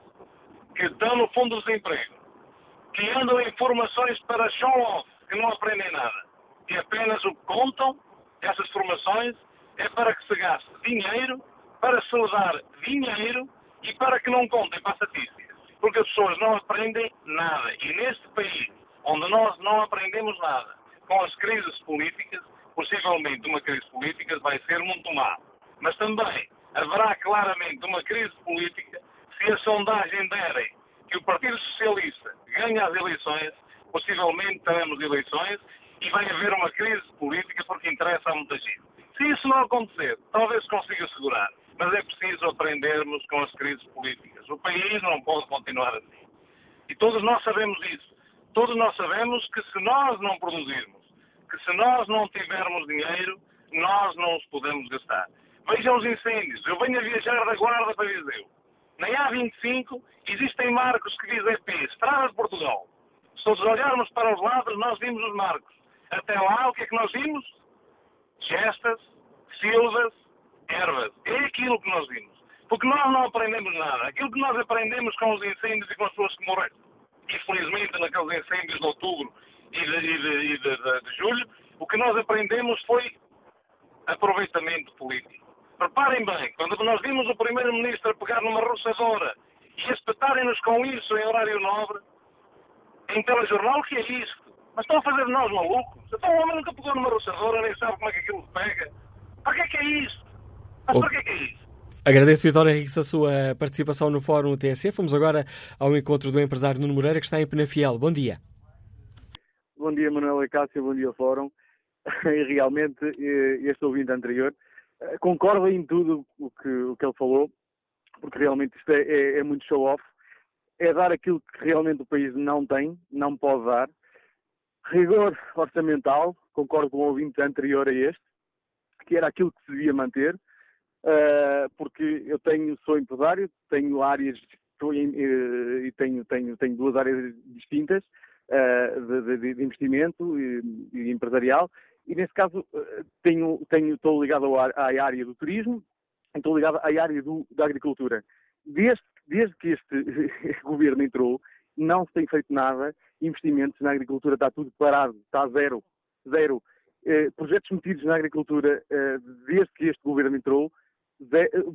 que estão no fundo do desemprego, que andam em formações para show-off, que não aprendem nada. E apenas o que contam, essas formações, é para que se gaste dinheiro, para se usar dinheiro e para que não contem para estatísticas. Porque as pessoas não aprendem nada. E neste país, onde nós não aprendemos nada, com as crises políticas, possivelmente uma crise política vai ser muito má. Mas também haverá claramente uma crise política se a sondagem derem que o Partido Socialista ganha as eleições, possivelmente teremos eleições e vai haver uma crise política porque interessa a muita gente. Se isso não acontecer, talvez consiga segurar, mas é preciso aprendermos com as crises políticas. O país não pode continuar assim. E todos nós sabemos isso. Todos nós sabemos que se nós não produzirmos, que se nós não tivermos dinheiro, nós não os podemos gastar. Vejam os incêndios. Eu venho a viajar da Guarda para Viseu. Na A25 existem marcos que dizem P, Estrada de Portugal. Se todos olharmos para os lados, nós vimos os marcos. Até lá, o que é que nós vimos? Gestas, silvas, ervas. É aquilo que nós vimos. Porque nós não aprendemos nada. Aquilo que nós aprendemos com os incêndios e com as pessoas que morreram, infelizmente naqueles incêndios de outubro e de, de, e de, de julho, o que nós aprendemos foi aproveitamento político. Reparem bem, quando nós vimos o Primeiro-Ministro pegar numa roçadora e espetarem-nos com isso em horário nobre, em telejornal, o que é isto? Mas estão a fazer de nós malucos? Então o homem nunca pegou numa roçadora, nem sabe como é que aquilo pega. Para que é que é isto? Mas oh. para que é que é isto? Agradeço, Vitor Henriques, a sua participação no Fórum TSE. Fomos agora ao encontro do empresário Nuno Moreira, que está em Penafiel. Bom dia. Bom dia, Manuel Cássio. Bom dia, Fórum. E realmente, este ouvinte anterior eh, concorda em tudo o que, o que ele falou, porque realmente isto é, é, é muito show-off. É dar aquilo que realmente o país não tem, não pode dar. Rigor orçamental, concordo com o ouvinte anterior a este, que era aquilo que se devia manter, uh, porque eu tenho, sou empresário, tenho áreas em, uh, e tenho, tenho, tenho duas áreas distintas uh, de, de, investimento e, e, empresarial, e nesse caso tenho, tenho, estou ligado à área do turismo, estou ligado à área do, da agricultura. Desde, desde que este governo entrou, não se tem feito nada, investimentos na agricultura está tudo parado, está zero, zero. Eh, projetos metidos na agricultura eh, desde que este governo entrou,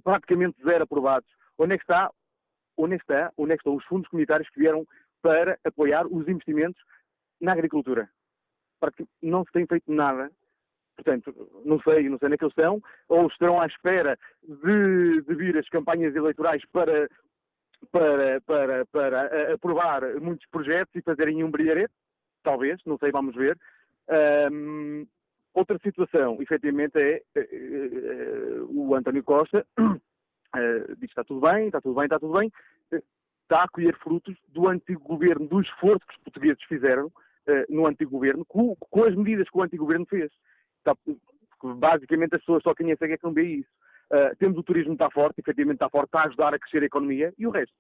praticamente zero aprovados. Onde é que está? Onde é que está? Onde é que estão os fundos comunitários que vieram para apoiar os investimentos na agricultura? Para que não se tem feito nada. Portanto, não sei, não sei onde é que eles estão, ou estarão à espera de, de vir as campanhas eleitorais para para, para, para eh, aprovar muitos projetos e fazerem um brilharete, talvez, não sei, vamos ver. Um, outra situação, efetivamente, é uh, uh, o António Costa diz que está tudo bem, está tudo bem, está tudo bem, está a colher frutos do antigo governo, do esforço que os portugueses fizeram no antigo governo, com, com, as medidas que o antigo governo fez. Está, basicamente as pessoas só conhecem é que não vê isso. Uh, temos o turismo está forte, efetivamente está forte, está a ajudar a crescer a economia e o resto.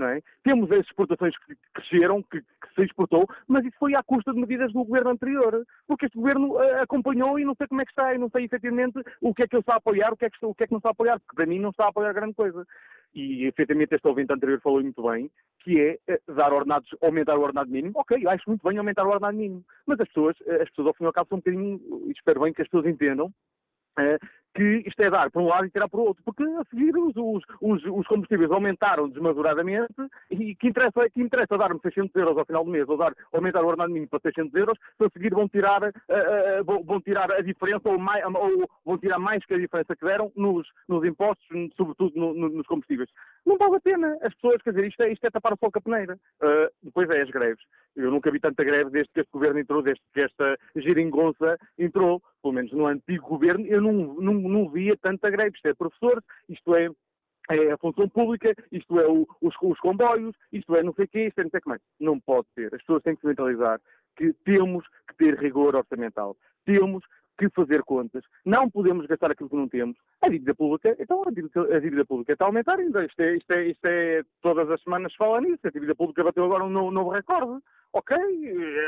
É? Temos as exportações que cresceram, que, que, se exportou, mas isso foi à custa de medidas do governo anterior, porque este governo uh, acompanhou e não sei como é que está, e não sei efetivamente o que é que ele está a apoiar, o que é que, o que, é que não está a apoiar, porque para mim não está a apoiar grande coisa. E efetivamente este ouvinte anterior falou muito bem, que é uh, dar ordenados, aumentar o ordenado mínimo. Ok, acho muito bem aumentar o ordenado mínimo, mas as pessoas, as pessoas ao fim e ao cabo são um bocadinho, espero bem que as pessoas entendam, que isto é dar por um lado e tirar por outro, porque a seguir os, os, os combustíveis aumentaram desmesuradamente e que interessa, que interessa dar-me 600 euros ao final do mês ou dar, aumentar o ordenado mínimo para 600 euros, para a seguir vão tirar, uh, uh, vão tirar a diferença ou, mais, ou, vão tirar mais que a diferença que deram nos, nos impostos, sobretudo no, no, nos combustíveis. Não vale a pena. As pessoas, quer dizer, isto é, isto é tapar o sol com a peneira. Uh, depois é as greves. Eu nunca vi tanta greve desde que este governo entrou, desde que esta geringonça entrou, pelo menos no antigo governo, eu não, não, não via tanta greve. Isto é professor, isto é, é a função pública, isto é o, os, os, comboios, isto é não sei o quê, isto é não sei o que mais. Não pode ser. As pessoas têm que se mentalizar que temos que ter rigor orçamental. Temos que fazer contas. Não podemos gastar aquilo que não temos. A dívida pública, então a dívida, a dívida pública está a aumentar ainda. Isto é, isto, é, isto é, todas as semanas se fala nisso. A dívida pública bateu agora um novo, novo recorde. Ok,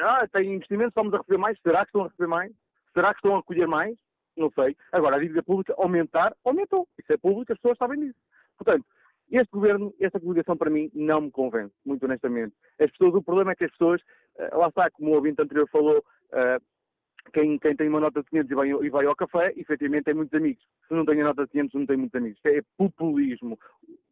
ah, tem investimentos, estamos a receber mais. Será que estão a receber mais? Será que estão a colher mais? Não sei. Agora, a dívida pública aumentar, aumentou. Isso é público, as pessoas sabem disso. Portanto, este governo, esta coligação para mim não me convence, muito honestamente. As pessoas, o problema é que as pessoas, eh, lá está, como o ouvinte anterior falou, eh, quem, quem, tem uma nota de 500 e vai, e vai, ao café, efetivamente tem muitos amigos. Se não tem a nota de 500, não tem muitos amigos. É populismo.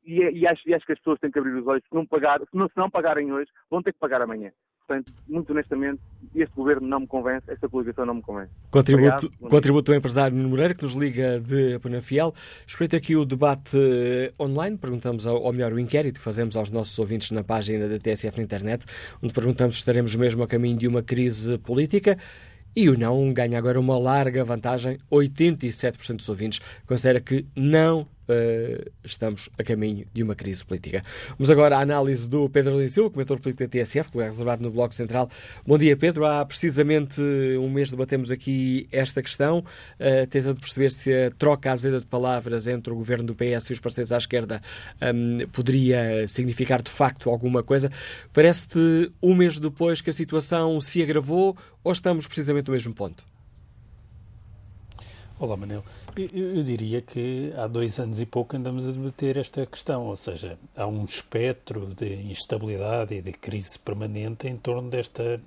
E, é, e, acho, e, acho, que as pessoas têm que abrir os olhos. Se não, pagar, se, não, se não pagarem hoje, vão ter que pagar amanhã. Portanto, muito honestamente, este governo não me convence, esta coligação não me convence. Contributo, contributo do empresário Moreira, que nos liga de Penafiel. Espreita aqui o debate eh, online, perguntamos ao, ou melhor, o inquérito que fazemos aos nossos ouvintes na página da TSF na internet, onde perguntamos se estaremos mesmo a caminho de uma crise política. E o não ganha agora uma larga vantagem. 87% dos ouvintes considera que não uh, estamos a caminho de uma crise política. Vamos agora à análise do Pedro Lins Silva, comentador político da TSF, que é reservado no Bloco Central. Bom dia, Pedro. Há precisamente um mês debatemos aqui esta questão, uh, tentando perceber se a troca às vezes de palavras entre o governo do PS e os parceiros à esquerda um, poderia significar de facto alguma coisa. Parece-te um mês depois que a situação se agravou ou estamos precisamente no mesmo ponto? Olá, Manel. Eu, eu, diria que há dois anos e pouco andamos a debater esta questão, ou seja, há um espectro de instabilidade e de crise permanente em torno desta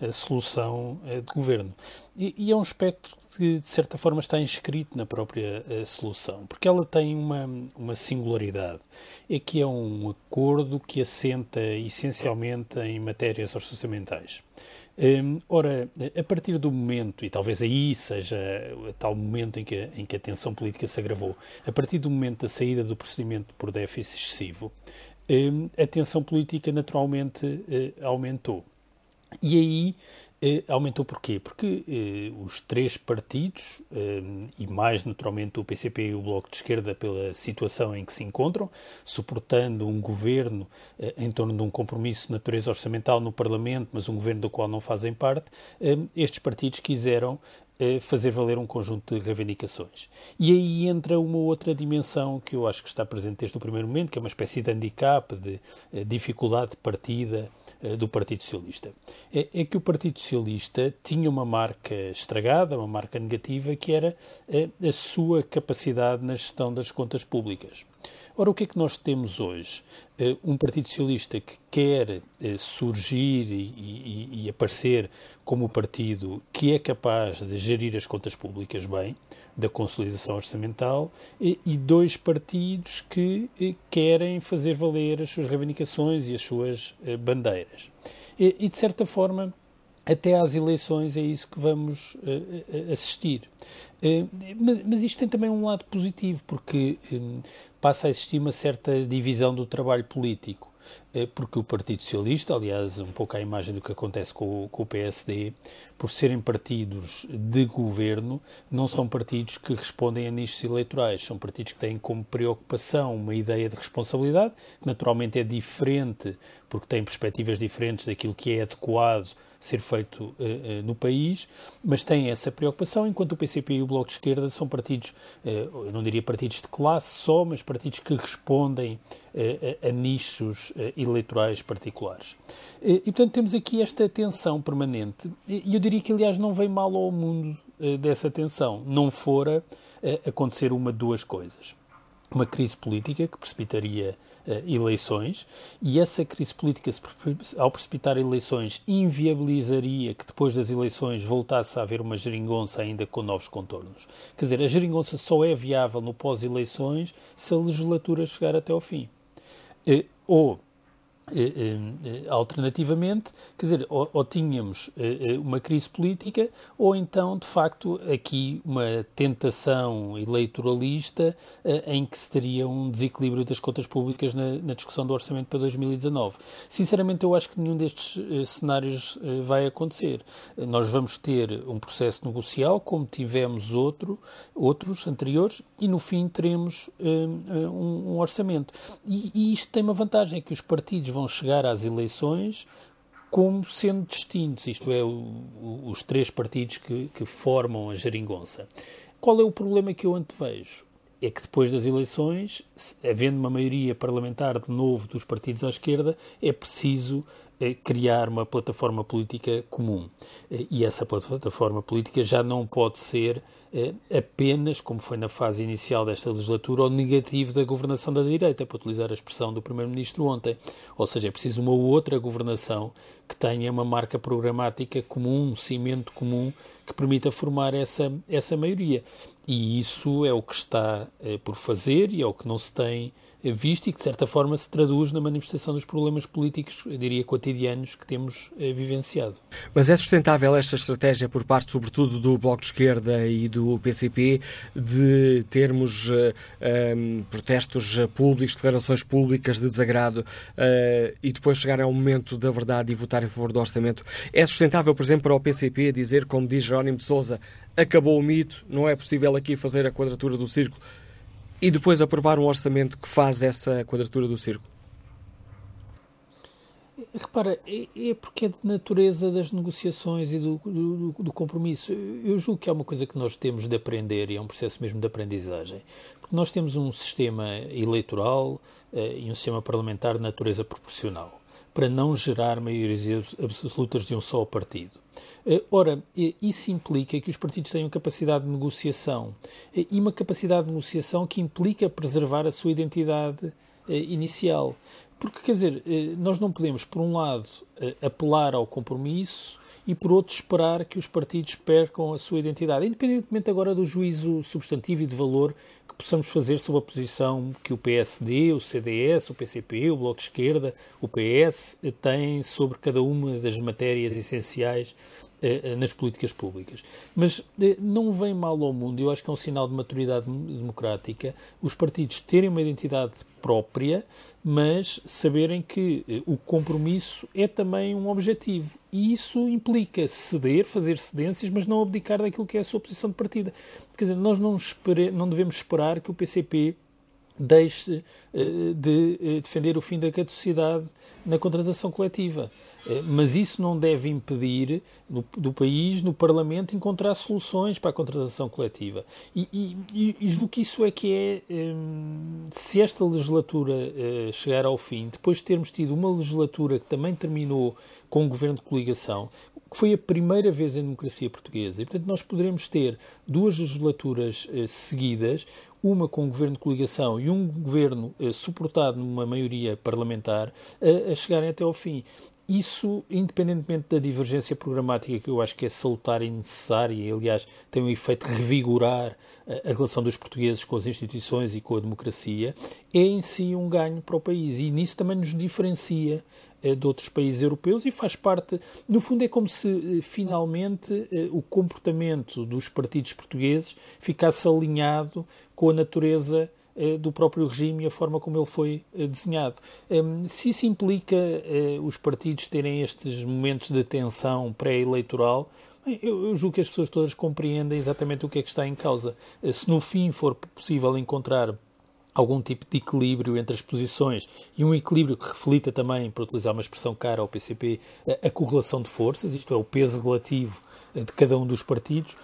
uh, solução uh, de governo. E, e, é um espectro que, de certa forma, está inscrito na própria uh, solução, porque ela tem uma, uma singularidade. É que é um acordo que assenta essencialmente em matérias orçamentais. Um, ora, a partir do momento, e talvez aí seja tal momento em que, em que a tensão política se agravou, a partir do momento da saída do procedimento por déficit excessivo, um, a tensão política naturalmente uh, aumentou. E aí eh, aumentou porquê? Porque eh, os três partidos, eh, e mais naturalmente o PCP e o Bloco de Esquerda, pela situação em que se encontram, suportando um governo eh, em torno de um compromisso de natureza orçamental no Parlamento, mas um governo do qual não fazem parte, eh, estes partidos quiseram eh, fazer valer um conjunto de reivindicações. E aí entra uma outra dimensão que eu acho que está presente desde o primeiro momento, que é uma espécie de handicap, de dificuldade de partida eh, do Partido Socialista. É, é, que o Partido Socialista tinha uma marca estragada, uma marca negativa, que era a, eh, a sua capacidade na gestão das contas públicas. Ora, o que é que nós temos hoje? Uh, um Partido Socialista que quer uh, surgir e, e, e, aparecer como o partido que é capaz de gerir as contas públicas bem, da consolidação orçamental, e, dois partidos que querem fazer valer as suas reivindicações e as suas bandeiras. E, de certa forma, até às eleições é isso que vamos uh, assistir. Uh, mas, mas, isto tem também um lado positivo, porque um, passa a existir uma certa divisão do trabalho político. Porque o Partido Socialista, aliás, um pouco à imagem do que acontece com com o PSD, por serem partidos de governo, não são partidos que respondem a nichos eleitorais, são partidos que têm como preocupação uma ideia de responsabilidade, que naturalmente é diferente, porque têm perspectivas diferentes daquilo que é adequado ser feito uh, no país, mas tem essa preocupação, enquanto o PCP e o Bloco de Esquerda são partidos, uh, eu não diria partidos de classe só, mas partidos que respondem a, a, nichos eleitorais particulares. e, portanto, temos aqui esta tensão permanente, e eu diria que, aliás, não vem mal ao mundo dessa tensão, não fora acontecer uma de duas coisas. Uma crise política que precipitaria eleições e essa crise política, ao precipitar eleições, inviabilizaria que depois das eleições voltasse a haver uma geringonça ainda com novos contornos. Quer dizer, a geringonça só é viável no pós-eleições se a legislatura chegar até ao fim. Ou eh, eh, eh, alternativamente, quer dizer, ou, ou, tínhamos uma crise política, ou então, de facto, aqui uma tentação eleitoralista em que se teria um desequilíbrio das contas públicas na, na, discussão do orçamento para 2019. Sinceramente, eu acho que nenhum destes cenários vai acontecer. Nós vamos ter um processo negocial, como tivemos outro, outros anteriores, e no fim teremos um, um orçamento. E, e isto tem uma vantagem, é que os partidos vão chegar às eleições como sendo distintos, isto é, o, os três partidos que, que formam a geringonça. Qual é o problema que eu antevejo? É que depois das eleições, havendo uma maioria parlamentar de novo dos partidos à esquerda, é preciso eh, criar uma plataforma política comum. Eh, e essa plataforma política já não pode ser eh, apenas, como foi na fase inicial desta legislatura, o negativo da governação da direita, para utilizar a expressão do Primeiro-Ministro ontem. Ou seja, é preciso uma outra governação que tenha uma marca programática comum, um cimento comum, que permita formar essa, essa maioria. E isso é o que está eh, por fazer e é o que não se tem visto e que, de certa forma, se traduz na manifestação dos problemas políticos, eu diria, cotidianos que temos vivenciado. Mas é sustentável esta estratégia por parte, sobretudo, do Bloco de Esquerda e do PCP de termos um, protestos públicos, declarações públicas de desagrado e depois chegar ao momento da verdade e votar em favor do orçamento? É sustentável, por exemplo, para o PCP dizer, como diz Jerónimo de Sousa, acabou o mito, não é possível aqui fazer a quadratura do círculo e depois aprovar um orçamento que faz essa quadratura do círculo? Repara, é, é porque é de natureza das negociações e do, do, do, compromisso. Eu julgo que é uma coisa que nós temos de aprender e é um processo mesmo de aprendizagem. Porque nós temos um sistema eleitoral uh, e um sistema parlamentar de natureza proporcional para não gerar maiorias absolutas de um só partido. Eh, ora, isso implica que os partidos tenham capacidade de negociação eh, e uma capacidade de negociação que implica preservar a sua identidade eh, inicial. Porque, quer dizer, nós não podemos, por um lado, apelar ao compromisso e, por outro, esperar que os partidos percam a sua identidade, independentemente agora do juízo substantivo e de valor que possamos fazer sobre a posição que o PSD, o CDS, o PCP, o Bloco de Esquerda, o PS têm sobre cada uma das matérias essenciais nas políticas públicas. Mas eh, não vem mal ao mundo, eu acho que é um sinal de maturidade democrática, os partidos terem uma identidade própria, mas saberem que o compromisso é também um objetivo. E isso implica ceder, fazer cedências, mas não abdicar daquilo que é a sua posição de partida. Quer dizer, nós não, espere, não devemos esperar que o PCP deixe de defender o fim da caducidade na contratação coletiva. Eh, mas isso não deve impedir do, país, no Parlamento, encontrar soluções para a contratação coletiva. E, e, e julgo que isso é que é, se esta legislatura chegar ao fim, depois de termos tido uma legislatura que também terminou com um governo de coligação, que foi a primeira vez em democracia portuguesa, e portanto nós poderemos ter duas legislaturas seguidas, uma com um governo de coligação e um governo uh, suportado numa maioria parlamentar, uh, a chegarem até ao fim isso, independentemente da divergência programática, que eu acho que é salutar e necessária, e aliás tem um efeito de revigorar a relação dos portugueses com as instituições e com a democracia, é em si um ganho para o país. E nisso também nos diferencia eh, de outros países europeus e faz parte, no fundo, é como se eh, finalmente eh, o comportamento dos partidos portugueses ficasse alinhado com a natureza eh, do próprio regime e a forma como ele foi desenhado. Ehm, se isso implica os partidos terem estes momentos de tensão pré-eleitoral, eu, julgo que as pessoas todas compreendem exatamente o que é que está em causa. Se no fim for possível encontrar algum tipo de equilíbrio entre as posições e um equilíbrio que reflita também, para utilizar uma expressão cara ao PCP, a, correlação de forças, isto é, o peso relativo de cada um dos partidos,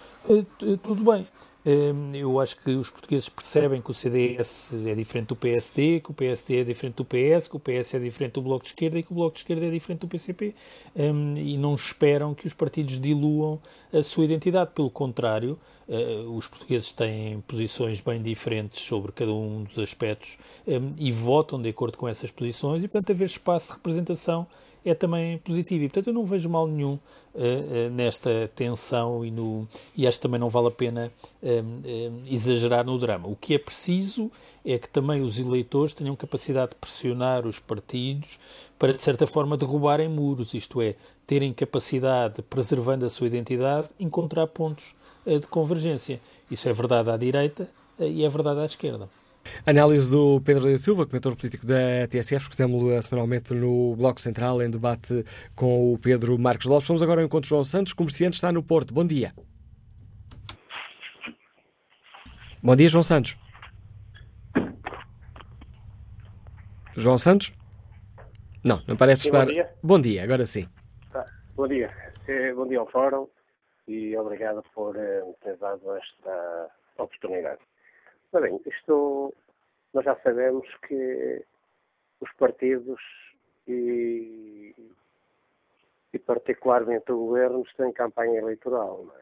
tudo bem. Hum, eu acho que os portugueses percebem que o CDS é diferente do PSD, que o PSD é diferente do PS, que o PS é diferente do Bloco de Esquerda e que o Bloco de Esquerda é diferente do PCP. Um, e não esperam que os partidos diluam a sua identidade. Pelo contrário, uh, os portugueses têm posições bem diferentes sobre cada um dos aspectos um, e votam de acordo com essas posições e, portanto, haver espaço de representação é também positivo. E, portanto, eu não vejo mal nenhum uh, nesta tensão e, no, e acho que também não vale a pena uh, exagerar no drama. O que é preciso é que também os eleitores tenham capacidade de pressionar os partidos para, de certa forma, derrubarem muros, isto é, terem capacidade, preservando a sua identidade, encontrar pontos de convergência. Isso é verdade à direita e é verdade à esquerda. Análise do Pedro da Silva, comentador político da TSF, escutamos-lo semanalmente no Bloco Central, em debate com o Pedro Marcos Lopes. Vamos agora ao encontro de João Santos, comerciante, está no Porto. Bom dia. Bom dia, João Santos. João Santos? Não, não parece sim, estar. Bom dia. Bom dia, agora sim. Tá. Bom dia. É, bom dia ao Fórum e obrigado por eh, ter dado esta oportunidade. Bem, isto nós já sabemos que os partidos e, e particularmente o governo estão em campanha eleitoral. É?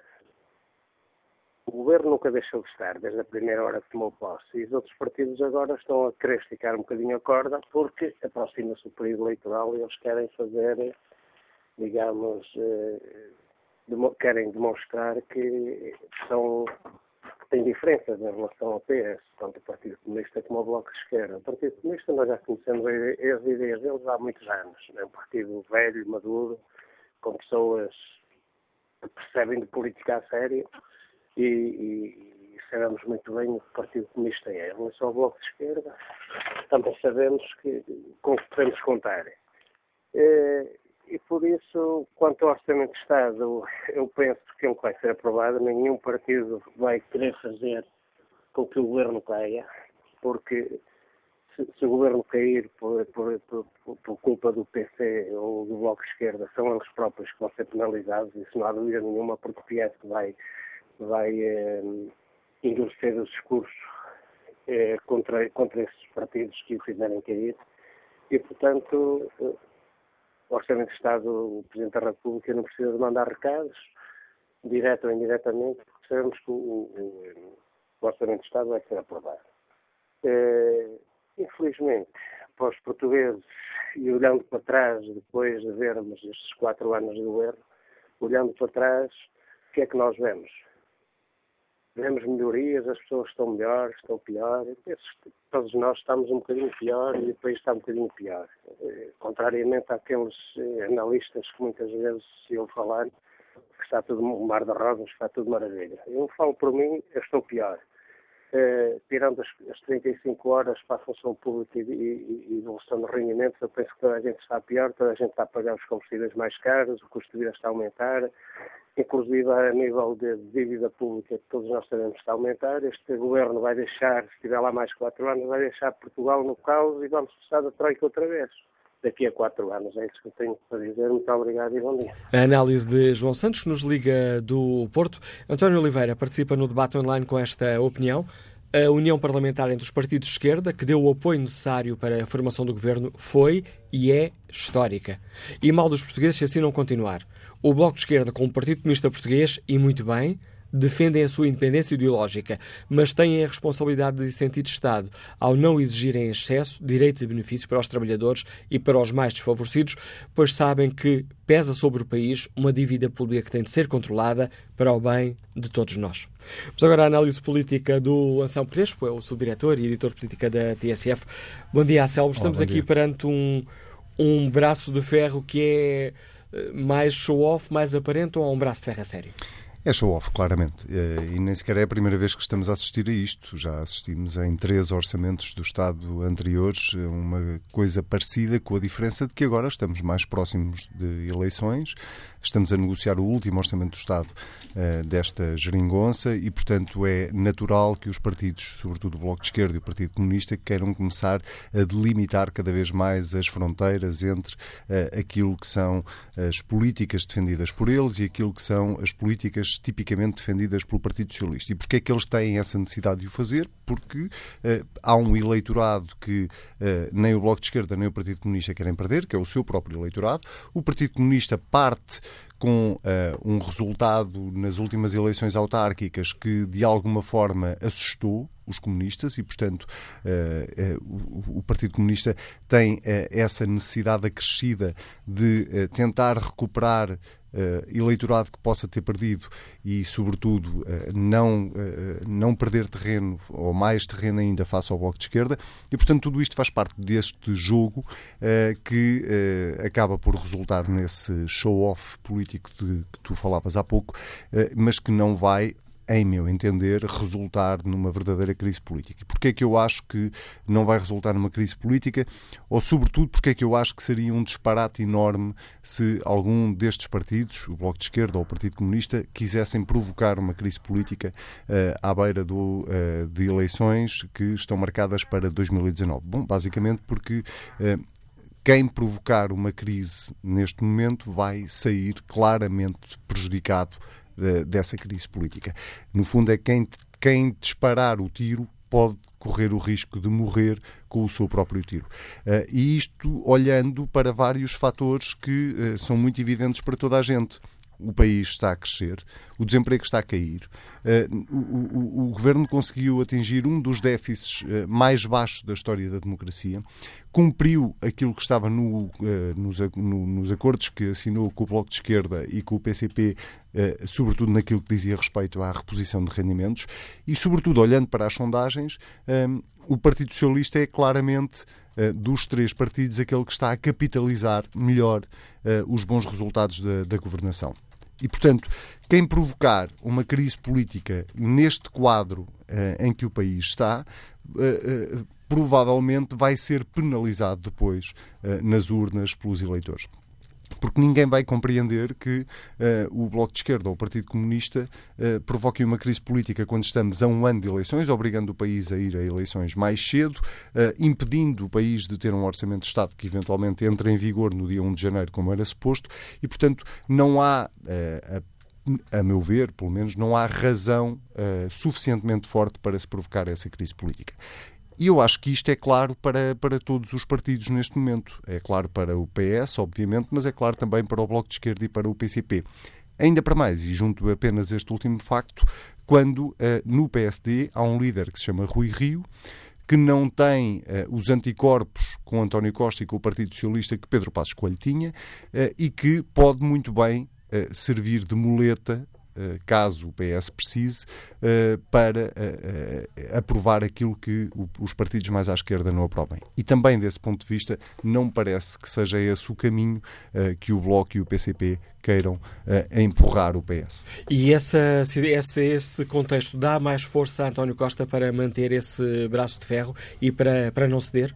O governo nunca deixou de estar, desde a primeira hora que tomou posse, e os outros partidos agora estão a querer esticar um bocadinho a corda porque aproxima-se o período eleitoral e eles querem fazer, digamos, eh, querem demonstrar que são diferença diferenças em relação ao PS, tanto o Partido Comunista como o Bloco de Esquerda. O Partido Comunista nós já conhecemos as ideias deles há muitos anos. É um partido velho, maduro, com pessoas que percebem de política a sério e, e, e sabemos muito bem o que o Partido Comunista é. Em relação ao Bloco de Esquerda, também sabemos que, com o que podemos contar. É, e por isso, quanto ao Orçamento de Estado, eu penso que ele vai ser aprovado. Nenhum partido vai querer fazer com que o governo caia, porque se, se o governo cair por, por, por, por, culpa do PC ou do Bloco de Esquerda, são eles próprios que vão ser penalizados, isso não há dúvida nenhuma, porque o PS vai, vai eh, endurecer o discurso eh, contra, contra esses partidos que o fizerem cair. E, portanto, o Orçamento de Estado, o Presidente da República não precisa de mandar recados, direto ou indiretamente, porque sabemos que o, o, o Orçamento de Estado vai ser aprovado. É, infelizmente, para os portugueses, e olhando para trás, depois de vermos estes quatro anos de governo, olhando para trás, o que é que nós vemos? Vemos melhorias, as pessoas estão melhores, estão pior. Todos nós estamos um bocadinho pior e o país está um bocadinho pior. Eh, contrariamente àqueles eh, analistas que muitas vezes se iam falar que está tudo um mar de rosas, está tudo maravilha. Eu falo por mim, eu estou pior. Uh, tirando as, as 35 horas para a função pública e, e, e evolução dos rendimentos, eu penso que toda a gente está pior, toda a gente está a pagar os combustíveis mais caros, o custo de vida está a aumentar, inclusive a nível de dívida pública, que todos nós sabemos que está a aumentar. Este governo vai deixar, se estiver lá mais quatro anos, vai deixar Portugal no caos e vamos precisar da Troika outra vez. Daqui a quatro anos, é isso que eu tenho para dizer. Muito obrigado e bom dia. A análise de João Santos, nos liga do Porto. António Oliveira participa no debate online com esta opinião. A união parlamentar entre os partidos de esquerda, que deu o apoio necessário para a formação do governo, foi e é histórica. E mal dos portugueses se assim não continuar. O Bloco de Esquerda, como Partido Comunista Português, e muito bem, defendem a sua independência ideológica, mas têm a responsabilidade de sentido de Estado ao não exigirem em excesso direitos e benefícios para os trabalhadores e para os mais desfavorecidos, pois sabem que pesa sobre o país uma dívida pública que tem de ser controlada para o bem de todos nós. Vamos agora à análise política do Anselmo Crespo, é o subdiretor e editor de política da TSF. Bom dia, Anselmo. Estamos aqui perante um, um braço de ferro que é eh, mais show-off, mais aparente ou há um braço de ferro a sério? É show-off, claramente. Eh, e nem sequer é a primeira vez que estamos a assistir a isto. Já assistimos em três orçamentos do Estado anteriores, uma coisa parecida, com a diferença de que agora estamos mais próximos de eleições, Estamos a negociar o último orçamento do Estado uh, desta geringonça e, portanto, é natural que os partidos, sobretudo o Bloco de Esquerda e o Partido Comunista, queiram começar a delimitar cada vez mais as fronteiras entre aquilo que são as políticas defendidas por eles e aquilo que são as políticas tipicamente defendidas pelo Partido Socialista. E porquê é que eles têm essa necessidade de o fazer? Porque uh, há um eleitorado que nem o Bloco de Esquerda nem o Partido Comunista querem perder, que é o seu próprio eleitorado. O Partido Comunista parte com uh, um resultado nas últimas eleições autárquicas que de alguma forma assustou os comunistas e, portanto, uh, uh, o, o, Partido Comunista tem essa necessidade acrescida de tentar recuperar Uh, eleitorado que possa ter perdido e, sobretudo, uh, não, uh, não perder terreno ou mais terreno ainda face ao Bloco de Esquerda. E, portanto, tudo isto faz parte deste jogo que acaba por resultar nesse show-off político de, que tu falavas há pouco, mas que não vai em meu entender, resultar numa verdadeira crise política. Porquê é que eu acho que não vai resultar numa crise política? Ou, sobretudo, porquê é que eu acho que seria um disparate enorme se algum destes partidos, o Bloco de Esquerda ou o Partido Comunista, quisessem provocar uma crise política uh, à beira do, uh, de eleições que estão marcadas para 2019? Bom, basicamente porque. Uh, quem provocar uma crise neste momento vai sair claramente prejudicado de, dessa crise política. No fundo, é quem, quem disparar o tiro pode correr o risco de morrer com o seu próprio tiro. Uh, e isto olhando para vários fatores que uh, são muito evidentes para toda a gente. O país está a crescer, o desemprego está a cair, uh, o, o, o, governo conseguiu atingir um dos déficits uh, mais baixos da história da democracia, cumpriu aquilo que estava no, uh, nos, no, nos, acordos que assinou com o Bloco de Esquerda e com o PCP, sobretudo naquilo que dizia respeito à reposição de rendimentos, e, sobretudo, olhando para as sondagens, o Partido Socialista é claramente dos três partidos aquele que está a capitalizar melhor os bons resultados da, da governação. E, portanto, quem provocar uma crise política neste quadro uh, em que o país está, uh, provavelmente vai ser penalizado depois nas urnas pelos eleitores porque ninguém vai compreender que uh, o Bloco de Esquerda ou o Partido Comunista uh, provoquem uma crise política quando estamos a um ano de eleições, obrigando o país a ir a eleições mais cedo, uh, impedindo o país de ter um orçamento de Estado que eventualmente entre em vigor no dia 1 de janeiro, como era suposto, e, portanto, não há a, a meu ver, pelo menos, não há razão uh, suficientemente forte para se provocar essa crise política. E eu acho que isto é claro para, para todos os partidos neste momento. É claro para o PS, obviamente, mas é claro também para o Bloco de Esquerda e para o PCP. Ainda para mais, e junto apenas este último facto, quando uh, no PSD há um líder que se chama Rui Rio, que não tem uh, os anticorpos com António Costa e com o Partido Socialista que Pedro Passos Coelho tinha uh, e que pode muito bem servir de muleta caso o PS precise, eh, para eh, aprovar aquilo que os partidos mais à esquerda não aprovem. E também, desse ponto de vista, não parece que seja esse o caminho que o Bloco e o PCP queiram empurrar o PS. E essa, esse, esse contexto dá mais força a António Costa para manter esse braço de ferro e para, para não ceder?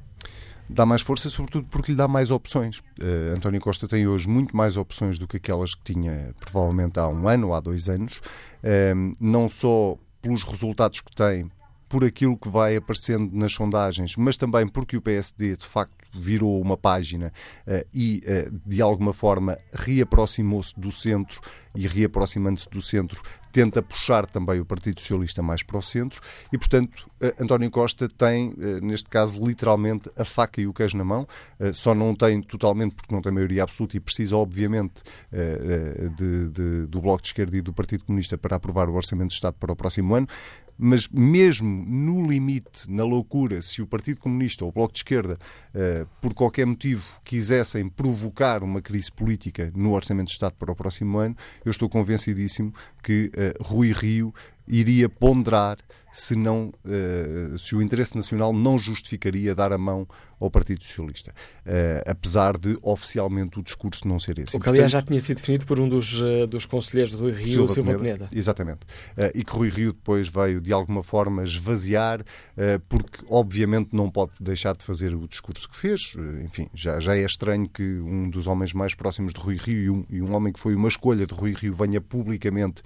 Dá mais força, sobretudo porque lhe dá mais opções. Uh, António Costa tem hoje muito mais opções do que aquelas que tinha provavelmente há um ano ou há dois anos, uh, não só pelos resultados que tem, por aquilo que vai aparecendo nas sondagens, mas também porque o PSD de facto virou uma página uh, e de alguma forma reaproximou-se do centro e reaproximando-se do centro tenta puxar também o Partido Socialista mais para o centro e, portanto, eh, António Costa tem, neste caso, literalmente a faca e o queijo na mão. Só não tem totalmente porque não tem maioria absoluta e precisa, obviamente, de, de, do Bloco de Esquerda e do Partido Comunista para aprovar o Orçamento de Estado para o próximo ano mas mesmo no limite, na loucura, se o Partido Comunista ou o Bloco de Esquerda, uh, por qualquer motivo, quisessem provocar uma crise política no Orçamento de Estado para o próximo ano, eu estou convencidíssimo que uh, Rui Rio iria ponderar se, não, uh, se o interesse nacional não justificaria dar a mão ao Partido Socialista, uh, apesar de oficialmente o discurso não ser esse. O que, aliás, já tinha sido definido por um dos, uh, dos conselheiros de Rui Rio, Silva, Silva Peneda. Peneda. Exatamente. e que Rui Rio depois veio, de alguma forma, esvaziar, porque, obviamente, não pode deixar de fazer o discurso que fez. enfim, já, já é estranho que um dos homens mais próximos de Rui Rio e um, e um homem que foi uma escolha de Rui Rio venha publicamente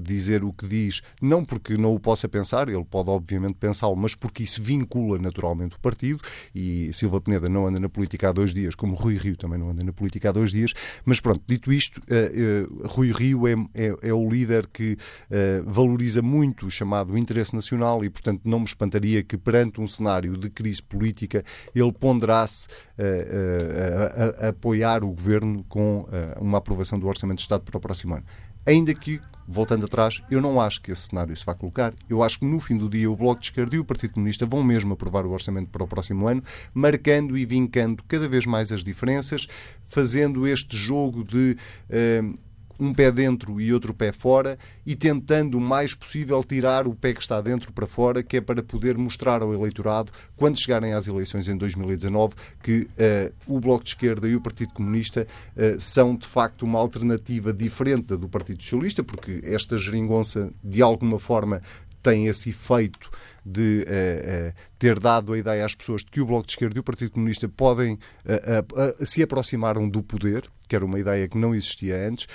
dizer o que diz, não porque não o possa pensar, ele pode obviamente pensá-lo, mas porque isso vincula naturalmente o partido e Silva Peneda não anda na política há dois dias, como Rui Rio também não anda na política há dois dias, mas pronto, dito isto, uh, uh, Rui Rio é, é, é, o líder que uh, valoriza muito o chamado interesse nacional e, portanto, não me espantaria que perante um cenário de crise política ele ponderasse a, a, a, apoiar o governo com uma aprovação do Orçamento de Estado para o próximo ano. Ainda que voltando atrás, eu não acho que esse cenário se vá colocar. Eu acho que no fim do dia o Bloco de Esquerda e o Partido Comunista vão mesmo aprovar o orçamento para o próximo ano, marcando e vincando cada vez mais as diferenças, fazendo este jogo de. Uh, um pé dentro e outro pé fora e tentando o mais possível tirar o pé que está dentro para fora, que é para poder mostrar ao eleitorado, quando chegarem às eleições em 2019, que uh, o Bloco de Esquerda e o Partido Comunista uh, são de facto uma alternativa diferente do Partido Socialista, porque esta geringonça de alguma forma tem esse efeito de uh, uh, ter dado a ideia às pessoas de que o Bloco de Esquerda e o Partido Comunista podem uh, se aproximaram do poder, que era uma ideia que não existia antes,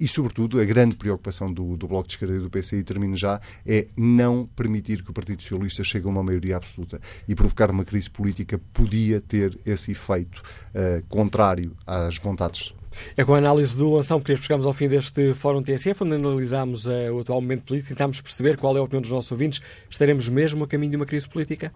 e, sobretudo, a grande preocupação do, do Bloco de Esquerda e do PCI, termino já, é não permitir que o Partido Socialista chegue a uma maioria absoluta. E provocar uma crise política podia ter esse efeito contrário às vontades é com a análise do Anselmo que chegamos ao fim deste Fórum TSF, onde analisámos uh, o atual momento político e tentámos perceber qual é a opinião dos nossos ouvintes. Estaremos mesmo a caminho de uma crise política?